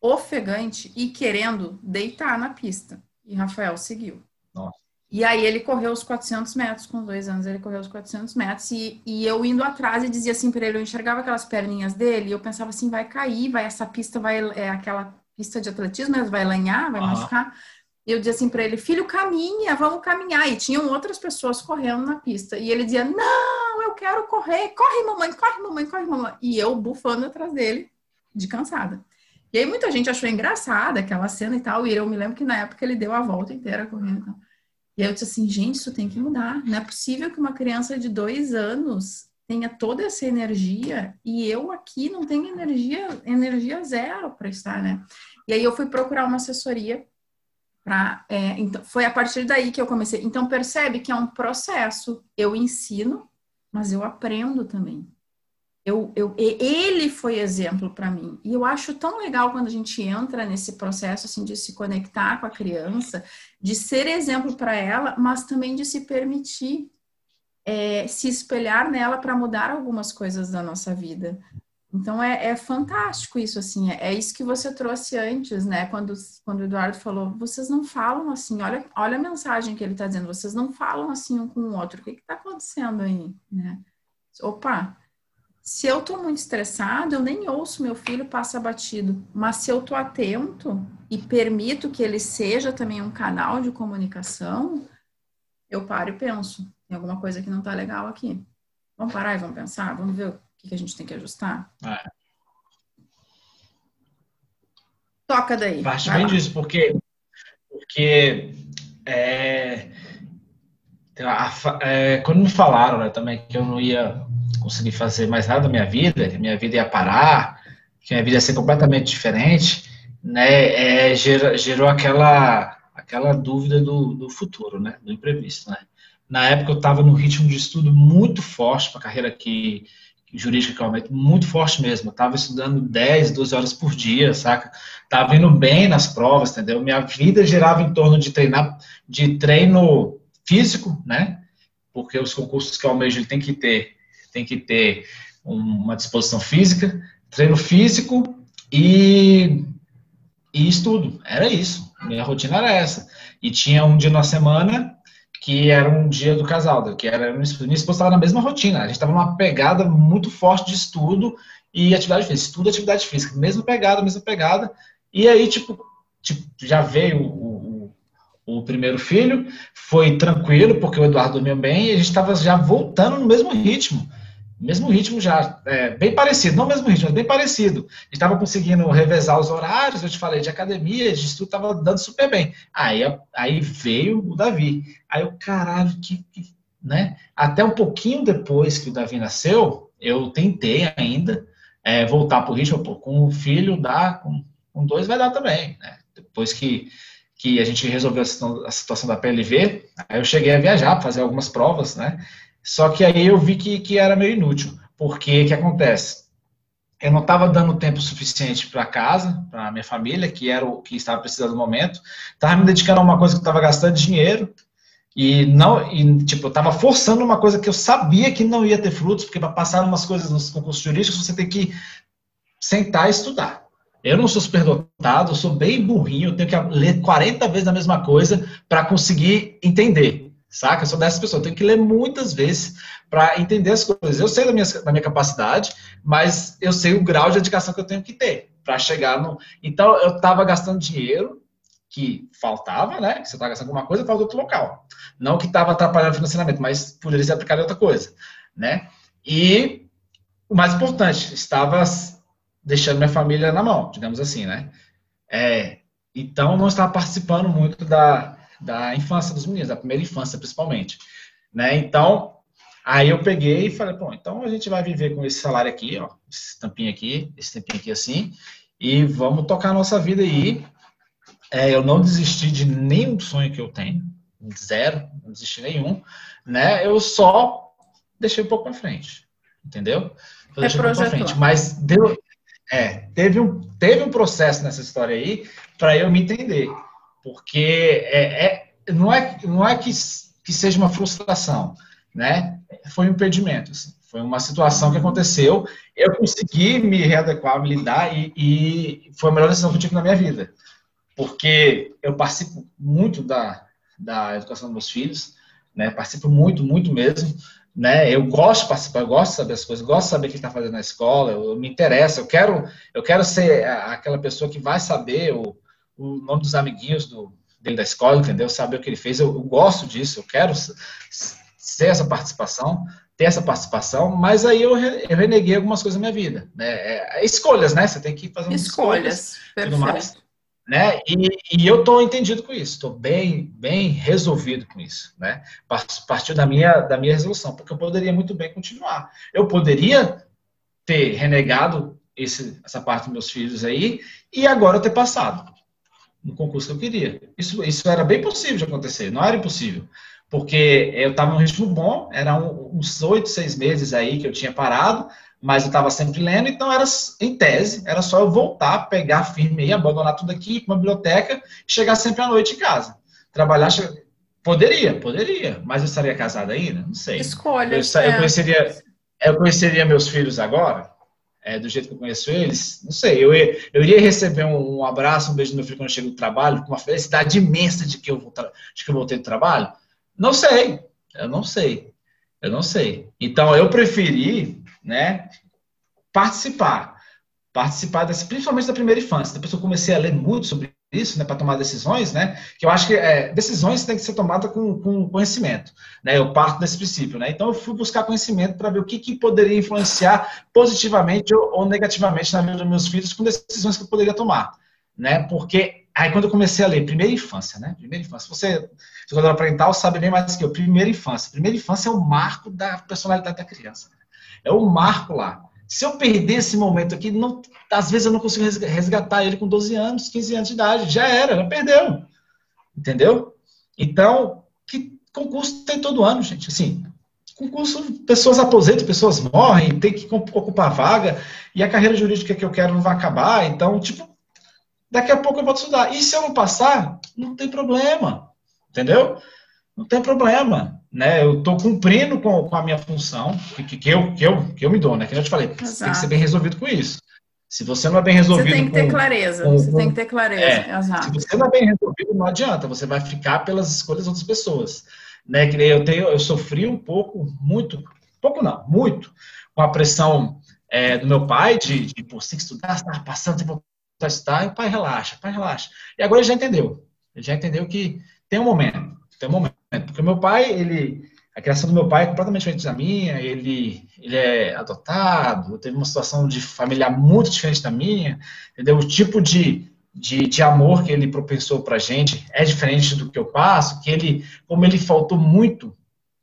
ofegante e querendo deitar na pista. E Rafael seguiu. Nossa. E aí ele correu os 400 metros, com dois anos ele correu os 400 metros, e, e eu indo atrás e dizia assim para ele, eu enxergava aquelas perninhas dele, e eu pensava assim, vai cair, vai, essa pista vai, é aquela pista de atletismo, mas vai lanhar, vai uhum. machucar. E eu dizia assim para ele, filho, caminha, vamos caminhar. E tinham outras pessoas correndo na pista. E ele dizia, não, eu quero correr, corre mamãe, corre mamãe, corre mamãe. E eu bufando atrás dele, de cansada. E aí muita gente achou engraçada aquela cena e tal, e eu me lembro que na época ele deu a volta inteira correndo e tal. E eu disse assim, gente, isso tem que mudar. Não é possível que uma criança de dois anos tenha toda essa energia e eu aqui não tenho energia, energia zero para estar, né? E aí eu fui procurar uma assessoria para, é, então foi a partir daí que eu comecei. Então percebe que é um processo. Eu ensino, mas eu aprendo também. Eu, eu, ele foi exemplo para mim. E eu acho tão legal quando a gente entra nesse processo assim, de se conectar com a criança, de ser exemplo para ela, mas também de se permitir é, se espelhar nela para mudar algumas coisas da nossa vida. Então é, é fantástico isso, assim, é, é, isso que você trouxe antes, né? Quando, quando o Eduardo falou, vocês não falam assim, olha, olha a mensagem que ele está dizendo, vocês não falam assim um com o outro, o que está acontecendo aí, né? Opa, se eu estou muito estressado, eu nem ouço meu filho passa batido. Mas se eu estou atento e permito que ele seja também um canal de comunicação, eu paro e penso, tem alguma coisa que não está legal aqui. Vamos parar e vamos pensar? Vamos ver o que, que a gente tem que ajustar? É. Toca daí. Acho bem disso, porque, porque é, é, quando me falaram né, também que eu não ia conseguir fazer mais nada da minha vida, que minha vida ia parar, que minha vida ia ser completamente diferente, né, é, gerou, gerou aquela, aquela dúvida do, do futuro, né, do imprevisto, né. Na época eu estava num ritmo de estudo muito forte para a carreira que, jurídica que eu aumento, muito forte mesmo. Eu estava estudando 10, 12 horas por dia, saca? Estava indo bem nas provas, entendeu? Minha vida girava em torno de treinar, de treino físico, né? Porque os concursos que eu almejo ele tem que ter tem que ter uma disposição física, treino físico e, e estudo. Era isso. Minha rotina era essa. E tinha um dia na semana que era um dia do casal, que era minha esposa estava na mesma rotina. A gente estava numa pegada muito forte de estudo e atividade física. Estudo atividade física. Mesma pegada, mesma pegada. E aí, tipo, tipo já veio o, o, o, primeiro filho, foi tranquilo, porque o Eduardo dormiu bem, e a gente estava já voltando no mesmo ritmo. Mesmo ritmo já, é, bem parecido, não mesmo ritmo, mas bem parecido. A gente estava conseguindo revezar os horários, eu te falei de academia, de estudo, estava dando super bem. Aí, aí veio o Davi. Aí eu, caralho, que, que, né? Até um pouquinho depois que o Davi nasceu, eu tentei ainda é, voltar para o ritmo, pô, com o filho dá, com, com dois vai dar também, né? Depois que, que a gente resolveu a situação da PLV, aí eu cheguei a viajar, fazer algumas provas, né? Só que aí eu vi que, que era meio inútil, porque o que acontece? Eu não estava dando tempo suficiente para casa, para minha família, que era o que estava precisando no momento. Estava me dedicando a uma coisa que estava gastando dinheiro e não, e, tipo, eu estava forçando uma coisa que eu sabia que não ia ter frutos, porque para passar umas coisas nos concursos jurídicos você tem que sentar e estudar. Eu não sou superdotado, eu sou bem burrinho, eu tenho que ler 40 vezes a mesma coisa para conseguir entender saca? Eu sou dessas pessoas, eu tenho que ler muitas vezes para entender as coisas. Eu sei da minha, da minha capacidade, mas eu sei o grau de dedicação que eu tenho que ter para chegar no. Então, eu estava gastando dinheiro que faltava, né? Você estava gastando alguma coisa, falta outro local. Não que estava atrapalhando o financiamento, mas poderia ser aplicado em outra coisa, né? E o mais importante, estava deixando minha família na mão, digamos assim, né? É, então, não estava participando muito da, da infância dos meninos, da primeira infância principalmente, né? Então, aí eu peguei e falei, bom, então a gente vai viver com esse salário aqui, ó, esse tampinho aqui, esse tampinho aqui assim, e vamos tocar a nossa vida aí. É, eu não desisti de nenhum sonho que eu tenho, zero, não desisti nenhum, né? Eu só deixei um pouco para frente, entendeu? Eu deixei um pouco para frente, mas deu, é, teve um, teve um processo nessa história aí para eu me entender porque é, é, não é, não é que, que seja uma frustração, né? Foi um impedimento, assim. foi uma situação que aconteceu, eu consegui me readequar, me lidar e, e foi a melhor decisão que eu tive na minha vida, porque eu participo muito da, da educação dos meus filhos, né? Participo muito, muito mesmo, né? Eu gosto de participar, eu gosto de saber as coisas, gosto de saber o que está fazendo na escola, eu, eu, me interessa, eu quero, eu quero ser aquela pessoa que vai saber o nome dos amiguinhos do, dele da escola, entendeu? Saber o que ele fez. Eu, eu gosto disso, eu quero ser essa participação, ter essa participação, mas aí eu, eu reneguei algumas coisas na minha vida. Né? É, é escolhas, né? Você tem que fazer escolhas. escolhas mais, né? E, e eu estou entendido com isso, estou bem, bem resolvido com isso, né? Partiu da minha, da minha resolução, porque eu poderia muito bem continuar. Eu poderia ter renegado esse, essa parte dos meus filhos aí e agora ter passado no concurso que eu queria. Isso, isso era bem possível de acontecer, não era impossível. Porque eu estava num ritmo bom, eram uns oito, seis meses aí que eu tinha parado, mas eu estava sempre lendo, então era, em tese, era só eu voltar, pegar firme e abandonar tudo aqui, ir para uma biblioteca e chegar sempre à noite em casa. Trabalhar, poderia, poderia, mas eu estaria casado ainda? Não sei. Escolha. Eu, eu, é. conheceria, eu conheceria meus filhos agora? É, do jeito que eu conheço eles, não sei, eu, eu iria receber um, um, abraço, um beijo do meu filho quando eu chego do trabalho, com uma felicidade imensa de que eu, vou de que eu voltei do trabalho? Não sei, eu não sei, eu não sei. Então, eu preferi, né, participar, participar principalmente da primeira infância. Depois eu comecei a ler muito sobre isso, né, para tomar decisões, né, que eu acho que é, decisões têm que ser tomadas com, com conhecimento, né, eu parto desse princípio, né, então eu fui buscar conhecimento para ver o que, que poderia influenciar positivamente ou, negativamente na vida dos meus filhos com decisões que eu poderia tomar, né, porque aí quando eu comecei a ler, primeira infância, né, primeira infância, você, jogador parental, sabe bem mais que eu, primeira infância, primeira infância é o marco da personalidade da criança, é o marco lá, se eu perder esse momento aqui, não, às vezes eu não consigo resgatar ele com 12 anos, 15 anos de idade. Já era, já perdeu. Entendeu? Então, que concurso tem todo ano, gente? Assim, concurso, pessoas aposentam, pessoas morrem, tem que ocupar vaga, e a carreira jurídica que eu quero não vai acabar. Então, tipo, daqui a pouco eu vou estudar. E se eu não passar, não tem problema. Entendeu? Não tem problema né, eu estou cumprindo com, com, a minha função, que, que, eu, que, eu, que eu me dou, né? Que eu te falei, Exato. tem que ser bem resolvido com isso. Se você não é bem resolvido. Você tem que ter com, clareza. Com, você tem que ter clareza. É, se você não é bem resolvido, não adianta. Você vai ficar pelas escolhas das outras pessoas. Né? Que eu tenho, eu sofri um pouco, muito, pouco não, muito, com a pressão é, do meu pai de, de por se estudar, estar passando, tipo, está, e o pai relaxa, pai relaxa. E agora ele já entendeu. Ele já entendeu que tem um momento, tem um momento. Porque meu pai, ele, a criação do meu pai é completamente diferente da minha, ele, ele é adotado, teve uma situação de familiar muito diferente da minha, entendeu? O tipo de, de, de amor que ele propensou pra gente é diferente do que eu passo, que ele, como ele faltou muito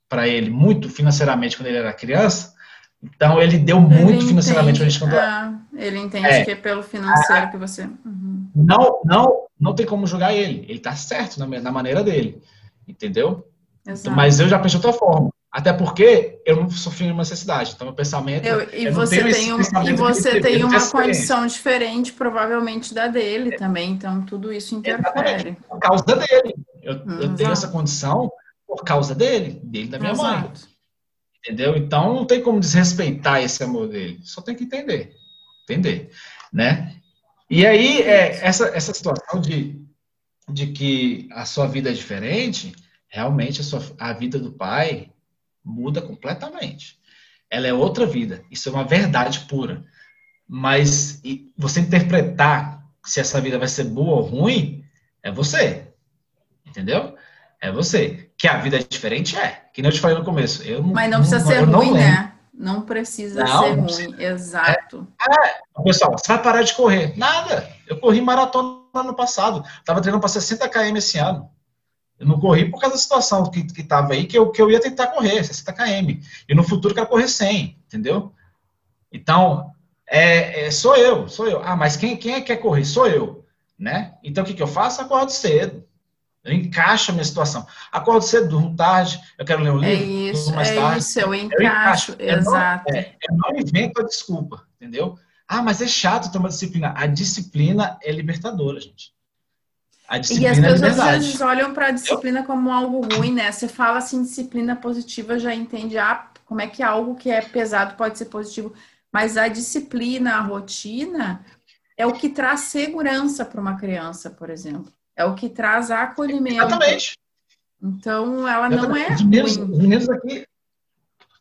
para ele, muito financeiramente quando ele era criança, então ele deu muito ele financeiramente para gente quando ah, ele entende é, que é pelo financeiro ah, que você uhum. não não não tem como julgar ele ele está certo na, na, maneira dele entendeu Exato. mas eu já penso de outra forma até porque eu não sofri nenhuma necessidade então meu pensamento eu, e, eu você tem um, e você tem uma condição diferente provavelmente da dele é. também então tudo isso interfere por causa dele eu, hum, eu tenho essa condição por causa dele dele da minha Exato. mãe Entendeu? Então não tem como desrespeitar esse amor dele. Só tem que entender. Entender. Né? E aí, é, essa, essa situação de, de que a sua vida é diferente, realmente a, sua, a vida do pai muda completamente. Ela é outra vida. Isso é uma verdade pura. Mas você interpretar se essa vida vai ser boa ou ruim, é você. Entendeu? É você. Que a vida é diferente, é. Que nem eu te falei no começo. Eu Mas não precisa não, ser ruim, né? Não precisa não, ser ruim, exato. É, pessoal, você vai parar de correr. Nada. Eu corri maratona no ano passado. Estava treinando para 60 km esse ano. Eu não corri por causa da situação que, que tava aí, que eu, que eu ia tentar correr, 60 km. E no futuro eu quero correr 100, entendeu? Então, é, é, sou eu, sou eu. Ah, mas quem, quem é que quer correr? Sou eu, né? Então, o que, que eu faço? Acordo cedo. Eu encaixo a minha situação. Acordo cedo, durmo tarde, eu quero ler um é livro, é isso, mais é tarde. Isso, eu encaixo, eu encaixo. exato. Eu não, é, eu não invento a desculpa, entendeu? Ah, mas é chato ter uma disciplina. A disciplina é libertadora, gente. A disciplina e as é pessoas às vezes olham para a disciplina eu... como algo ruim, né? Você fala assim, disciplina positiva, já entende ah, como é que algo que é pesado pode ser positivo. Mas a disciplina, a rotina, é o que traz segurança para uma criança, por exemplo. É o que traz acolhimento. Exatamente. Então, ela não é os meninos, ruim. Os meninos aqui,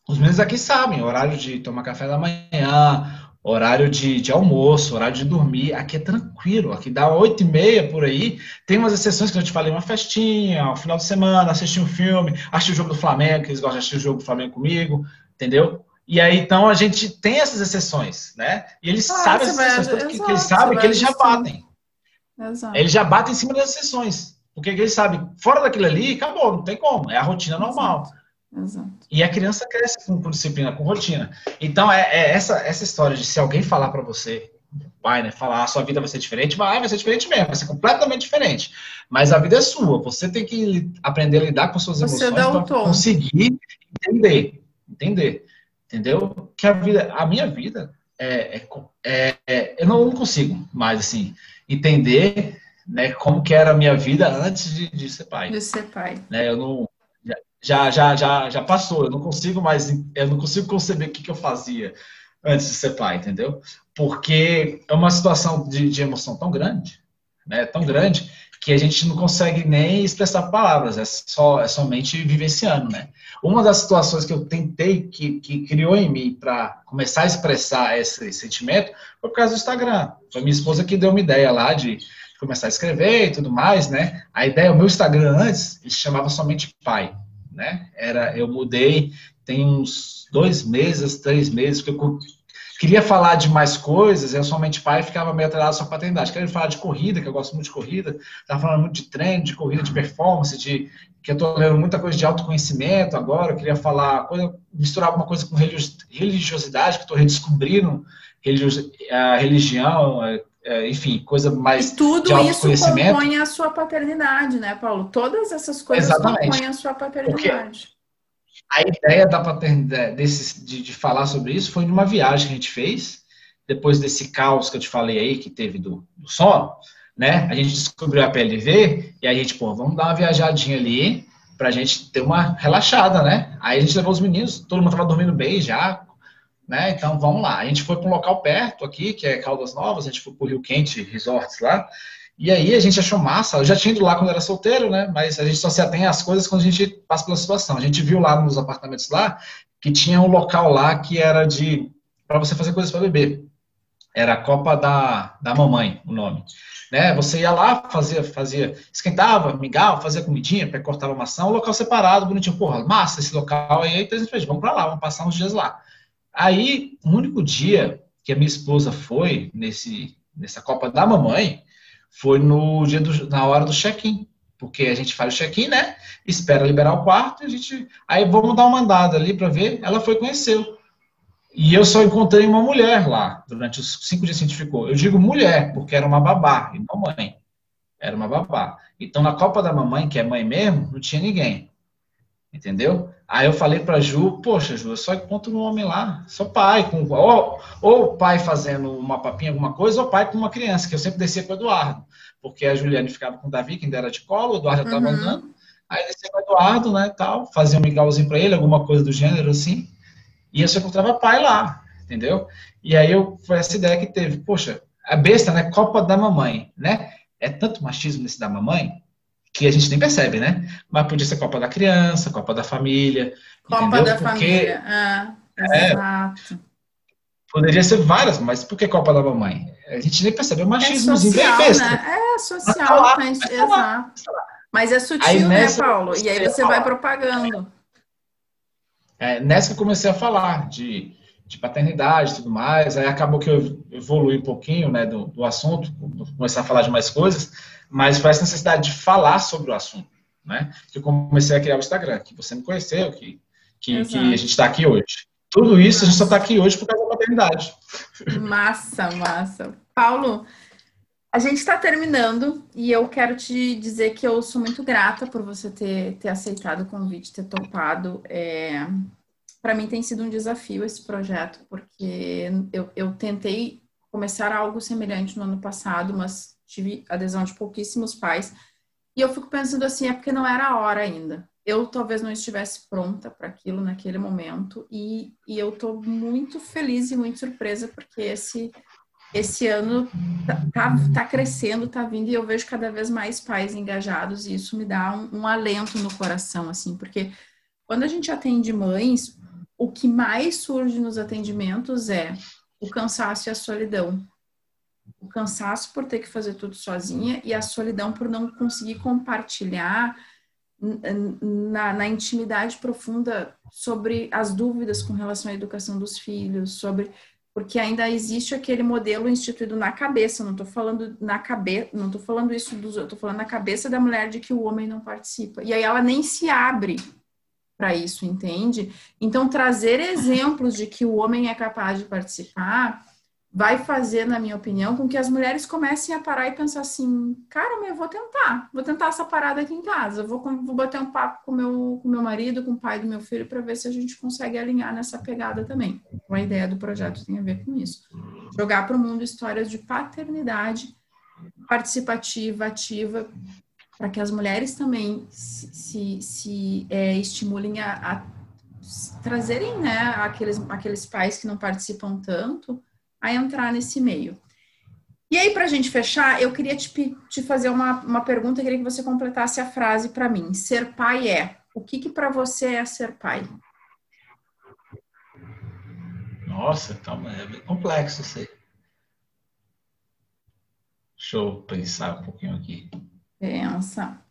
os meninos aqui sabem, horário de tomar café da manhã, horário de, de almoço, horário de dormir, aqui é tranquilo, aqui dá oito e meia por aí, tem umas exceções que eu te falei, uma festinha, um final de semana, assistir um filme, assistir o jogo do Flamengo, que eles gostam de assistir o jogo do Flamengo comigo, entendeu? E aí, então, a gente tem essas exceções, né? E eles ah, sabem essas exceções, que, que eles sabem que eles já batem. Exato. Ele já bate em cima das sessões. Porque ele sabe, fora daquilo ali, acabou, não tem como. É a rotina normal. Exato. Exato. E a criança cresce com, com, disciplina, com rotina. Então, é, é, essa, essa história de se alguém falar para você, pai, né, falar a ah, sua vida vai ser diferente, vai, vai ser diferente mesmo, vai ser completamente diferente. Mas a vida é sua, você tem que aprender a lidar com suas você emoções para conseguir entender, entender, entendeu? Que a vida, a minha vida é, é, é, é eu não consigo mais assim entender né, como que era a minha vida antes de, de ser pai. De ser pai. Né, eu não, já, já, já, já passou, eu não consigo mais, eu não consigo conceber o que, que eu fazia antes de ser pai, entendeu? Porque é uma situação de, de emoção tão grande, né, tão grande, que a gente não consegue nem expressar palavras, é, só, é somente vivenciando, né? Uma das situações que eu tentei, que, que criou em mim para começar a expressar esse sentimento, foi por causa do Instagram. Foi minha esposa que deu uma ideia lá de começar a escrever e tudo mais, né? A ideia, o meu Instagram antes, ele chamava somente pai, né? Era, eu mudei tem uns dois meses, três meses, que eu queria falar de mais coisas, eu somente pai ficava meio atrelado só paternidade. Queria falar de corrida, que eu gosto muito de corrida, estava falando muito de treino, de corrida, de performance, de que eu estou lendo muita coisa de autoconhecimento agora, eu queria falar, coisa, misturar alguma coisa com religiosidade, que estou redescobrindo a religião, é, é, enfim, coisa mais e tudo isso compõe a sua paternidade, né, Paulo? Todas essas coisas Exatamente. compõem a sua paternidade. Porque a ideia da paternidade, desse, de, de, falar sobre isso foi numa viagem que a gente fez, depois desse caos que eu te falei aí, que teve do, do sono, né? A gente descobriu a PLV e a gente, pô, vamos dar uma viajadinha ali pra gente ter uma relaxada, né? Aí a gente levou os meninos, todo mundo tava dormindo bem já, né? Então vamos lá. A gente foi para um local perto aqui, que é Caldas Novas, a gente foi pro Rio Quente Resorts lá, e aí a gente achou massa. Eu já tinha ido lá quando era solteiro, né? Mas a gente só se atém às coisas quando a gente passa pela situação. A gente viu lá nos apartamentos lá que tinha um local lá que era de para você fazer coisas para beber. Era a Copa da, da Mamãe, o nome. Né? Você ia lá, fazia, fazia, esquentava, mingava, fazia comidinha, cortava maçã, um local separado, bonitinho. Porra, massa esse local. Aí, então a gente fez, vamos para lá, vamos passar uns dias lá. Aí, o único dia que a minha esposa foi nesse, nessa Copa da Mamãe foi no dia do, na hora do check-in. Porque a gente faz o check-in, né? Espera liberar o quarto, a gente. Aí vamos dar uma andada ali para ver. Ela foi conheceu. E eu só encontrei uma mulher lá, durante os cinco dias que a gente ficou. Eu digo mulher, porque era uma babá, e não mãe. Era uma babá. Então, na Copa da Mamãe, que é mãe mesmo, não tinha ninguém. Entendeu? Aí eu falei pra Ju, poxa, Ju, eu só encontro um homem lá, só pai, com, ou, ou pai fazendo uma papinha, alguma coisa, ou pai com uma criança, que eu sempre descia com o Eduardo, porque a Juliane ficava com o Davi, que ainda era de colo, o Eduardo estava uhum. andando, aí descia com o Eduardo, né, tal, fazia um mingauzinho pra ele, alguma coisa do gênero, assim, e eu só encontrava pai lá, entendeu? E aí eu, foi essa ideia que teve, poxa, a besta, né? Copa da mamãe, né? É tanto machismo nesse da mamãe que a gente nem percebe, né? Mas podia ser Copa da criança, Copa da família. Copa entendeu? da Porque, família, ah, é, exato. Poderia ser várias, mas por que Copa da Mamãe? A gente nem percebe, é o machismo é social, bem besta. Né? É social, lá, mas, exato. Mas é sutil, aí, né, Paulo? E aí você vai propagando. É, nessa que eu comecei a falar de, de paternidade e tudo mais, aí acabou que eu evolui um pouquinho né, do, do assunto, começar a falar de mais coisas, mas essa necessidade de falar sobre o assunto, né? Que eu comecei a criar o Instagram, que você me conheceu, que, que, que a gente está aqui hoje. Tudo isso a gente só está aqui hoje por causa da paternidade. Massa, massa. Paulo, a gente está terminando e eu quero te dizer que eu sou muito grata por você ter, ter aceitado o convite, ter topado. É, Para mim tem sido um desafio esse projeto, porque eu, eu tentei começar algo semelhante no ano passado, mas tive adesão de pouquíssimos pais. E eu fico pensando assim, é porque não era a hora ainda. Eu talvez não estivesse pronta para aquilo naquele momento e, e eu estou muito feliz e muito surpresa porque esse esse ano tá, tá, tá, crescendo, tá vindo, e eu vejo cada vez mais pais engajados, e isso me dá um, um, alento no coração, assim, porque quando a gente atende mães, o que mais surge nos atendimentos é o cansaço e a solidão. O cansaço por ter que fazer tudo sozinha e a solidão por não conseguir compartilhar na, na intimidade profunda sobre as dúvidas com relação à educação dos filhos, sobre porque ainda existe aquele modelo instituído na cabeça, não estou falando na cabeça, não estou falando isso dos estou falando na cabeça da mulher de que o homem não participa. E aí ela nem se abre para isso, entende? Então trazer exemplos de que o homem é capaz de participar vai fazer, na minha opinião, com que as mulheres comecem a parar e pensar assim, cara, eu vou tentar, vou tentar essa parada aqui em casa, vou, vou bater um papo com meu, com meu marido, com o pai do meu filho, para ver se a gente consegue alinhar nessa pegada também. A ideia do projeto tem a ver com isso. Jogar para o mundo histórias de paternidade participativa, ativa, para que as mulheres também se, se, se é, estimulem a, a trazerem né, aqueles, aqueles pais que não participam tanto, a entrar nesse meio. E aí, para a gente fechar, eu queria te, te fazer uma, uma pergunta, eu queria que você completasse a frase para mim. Ser pai é. O que, que para você é ser pai? Nossa, calma, é bem complexo isso aí. Deixa eu pensar um pouquinho aqui. Pensa.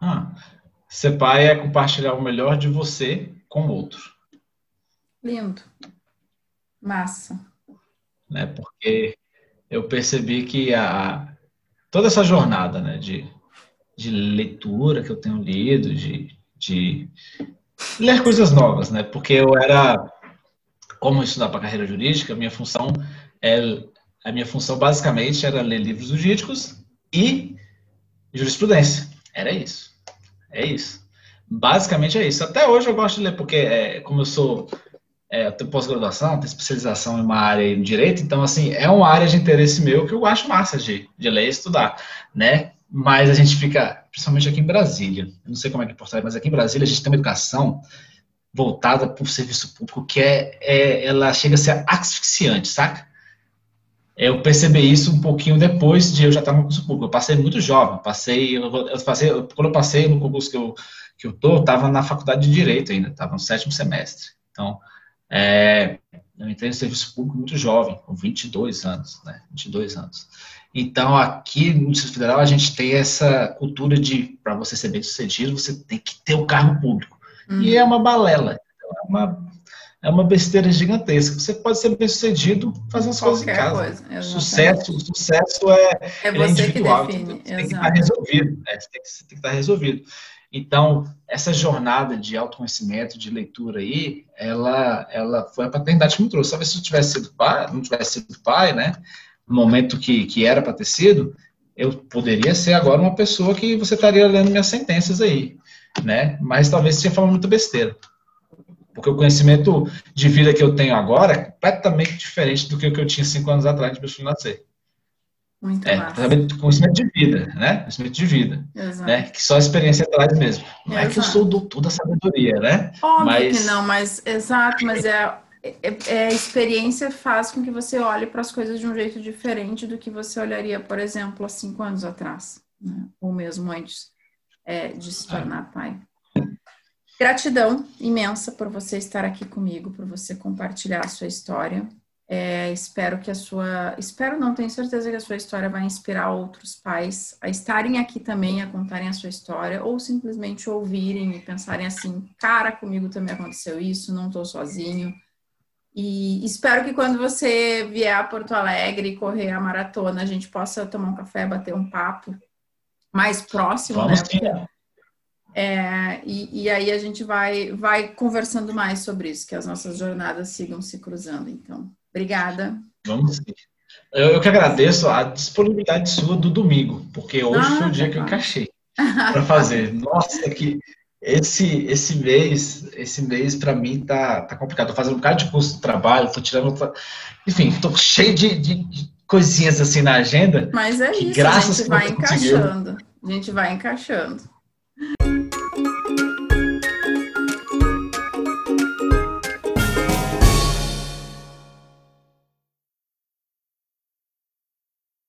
Ah, Ser pai é compartilhar o melhor de você com o outro. Lindo. Massa. Né? Porque eu percebi que a, toda essa jornada né, de, de leitura que eu tenho lido, de, de ler coisas novas, né? Porque eu era, como estudar para carreira jurídica, a minha função é, a minha função basicamente era ler livros jurídicos e jurisprudência. Era isso. É isso. Basicamente é isso. Até hoje eu gosto de ler, porque é, como eu sou. É, eu tenho pós-graduação, tenho especialização em uma área de direito, então, assim, é uma área de interesse meu que eu acho massa de, de ler e estudar, né? Mas a gente fica, principalmente aqui em Brasília, não sei como é que é Porto mas aqui em Brasília a gente tem uma educação voltada para o serviço público que é, é, ela chega a ser asfixiante, saca? Eu percebi isso um pouquinho depois de eu já estar no concurso público. Eu passei muito jovem, passei, eu passei, quando eu passei no concurso que eu, que eu tô, estava na faculdade de Direito ainda, estava no sétimo semestre. Então, é, eu entrei no serviço público muito jovem, com 22 anos, né? 22 anos. Então, aqui no Distrito Federal, a gente tem essa cultura de, para você ser bem sucedido, você tem que ter o um cargo público. Uhum. E é uma balela. É uma, é uma besteira gigantesca. Você pode ser bem sucedido fazendo as coisas em casa. Coisa, sucesso, sucesso é, é, é individual. Que define. Então, você tem que estar resolvido. Né? Você, tem que, você tem que estar resolvido. Então, essa jornada de autoconhecimento, de leitura aí, ela, ela foi a paternidade que me trouxe. Talvez se eu tivesse sido pai, não tivesse sido pai, né, no momento que, que era para ter sido, eu poderia ser agora uma pessoa que você estaria lendo minhas sentenças aí, né, mas talvez você falando muita besteira. Porque o conhecimento de vida que eu tenho agora é completamente diferente do que eu tinha cinco anos atrás de meu nascer. Muito é, massa. Conhecimento de vida, né? Conhecimento de vida. Exato. Né? Que só a experiência traz mesmo. Não exato. é que eu sou o doutor da sabedoria, né? Óbvio mas... que não, mas exato, mas é, é, é, a experiência faz com que você olhe para as coisas de um jeito diferente do que você olharia, por exemplo, há cinco anos atrás, né? ou mesmo antes é, de se tornar ah. pai. Gratidão imensa por você estar aqui comigo, por você compartilhar a sua história. É, espero que a sua. Espero não, tenho certeza que a sua história vai inspirar outros pais a estarem aqui também, a contarem a sua história, ou simplesmente ouvirem e pensarem assim: cara, comigo também aconteceu isso, não estou sozinho. E espero que quando você vier a Porto Alegre e correr a maratona, a gente possa tomar um café, bater um papo mais próximo, Vamos né? É, e, e, aí a gente vai, vai conversando mais sobre isso, que as nossas jornadas sigam se cruzando. Então, Obrigada. Vamos sim. Eu, eu que agradeço a disponibilidade sua do domingo, porque hoje ah, foi o dia tá que eu encaixei para fazer. Nossa, que esse esse mês, esse mês para mim tá, tá complicado. Tô fazendo um bocado de curso de trabalho, tô tirando, enfim, tô cheio de, de, de coisinhas assim na agenda. Mas é isso, graças a gente vai encaixando. A gente vai encaixando.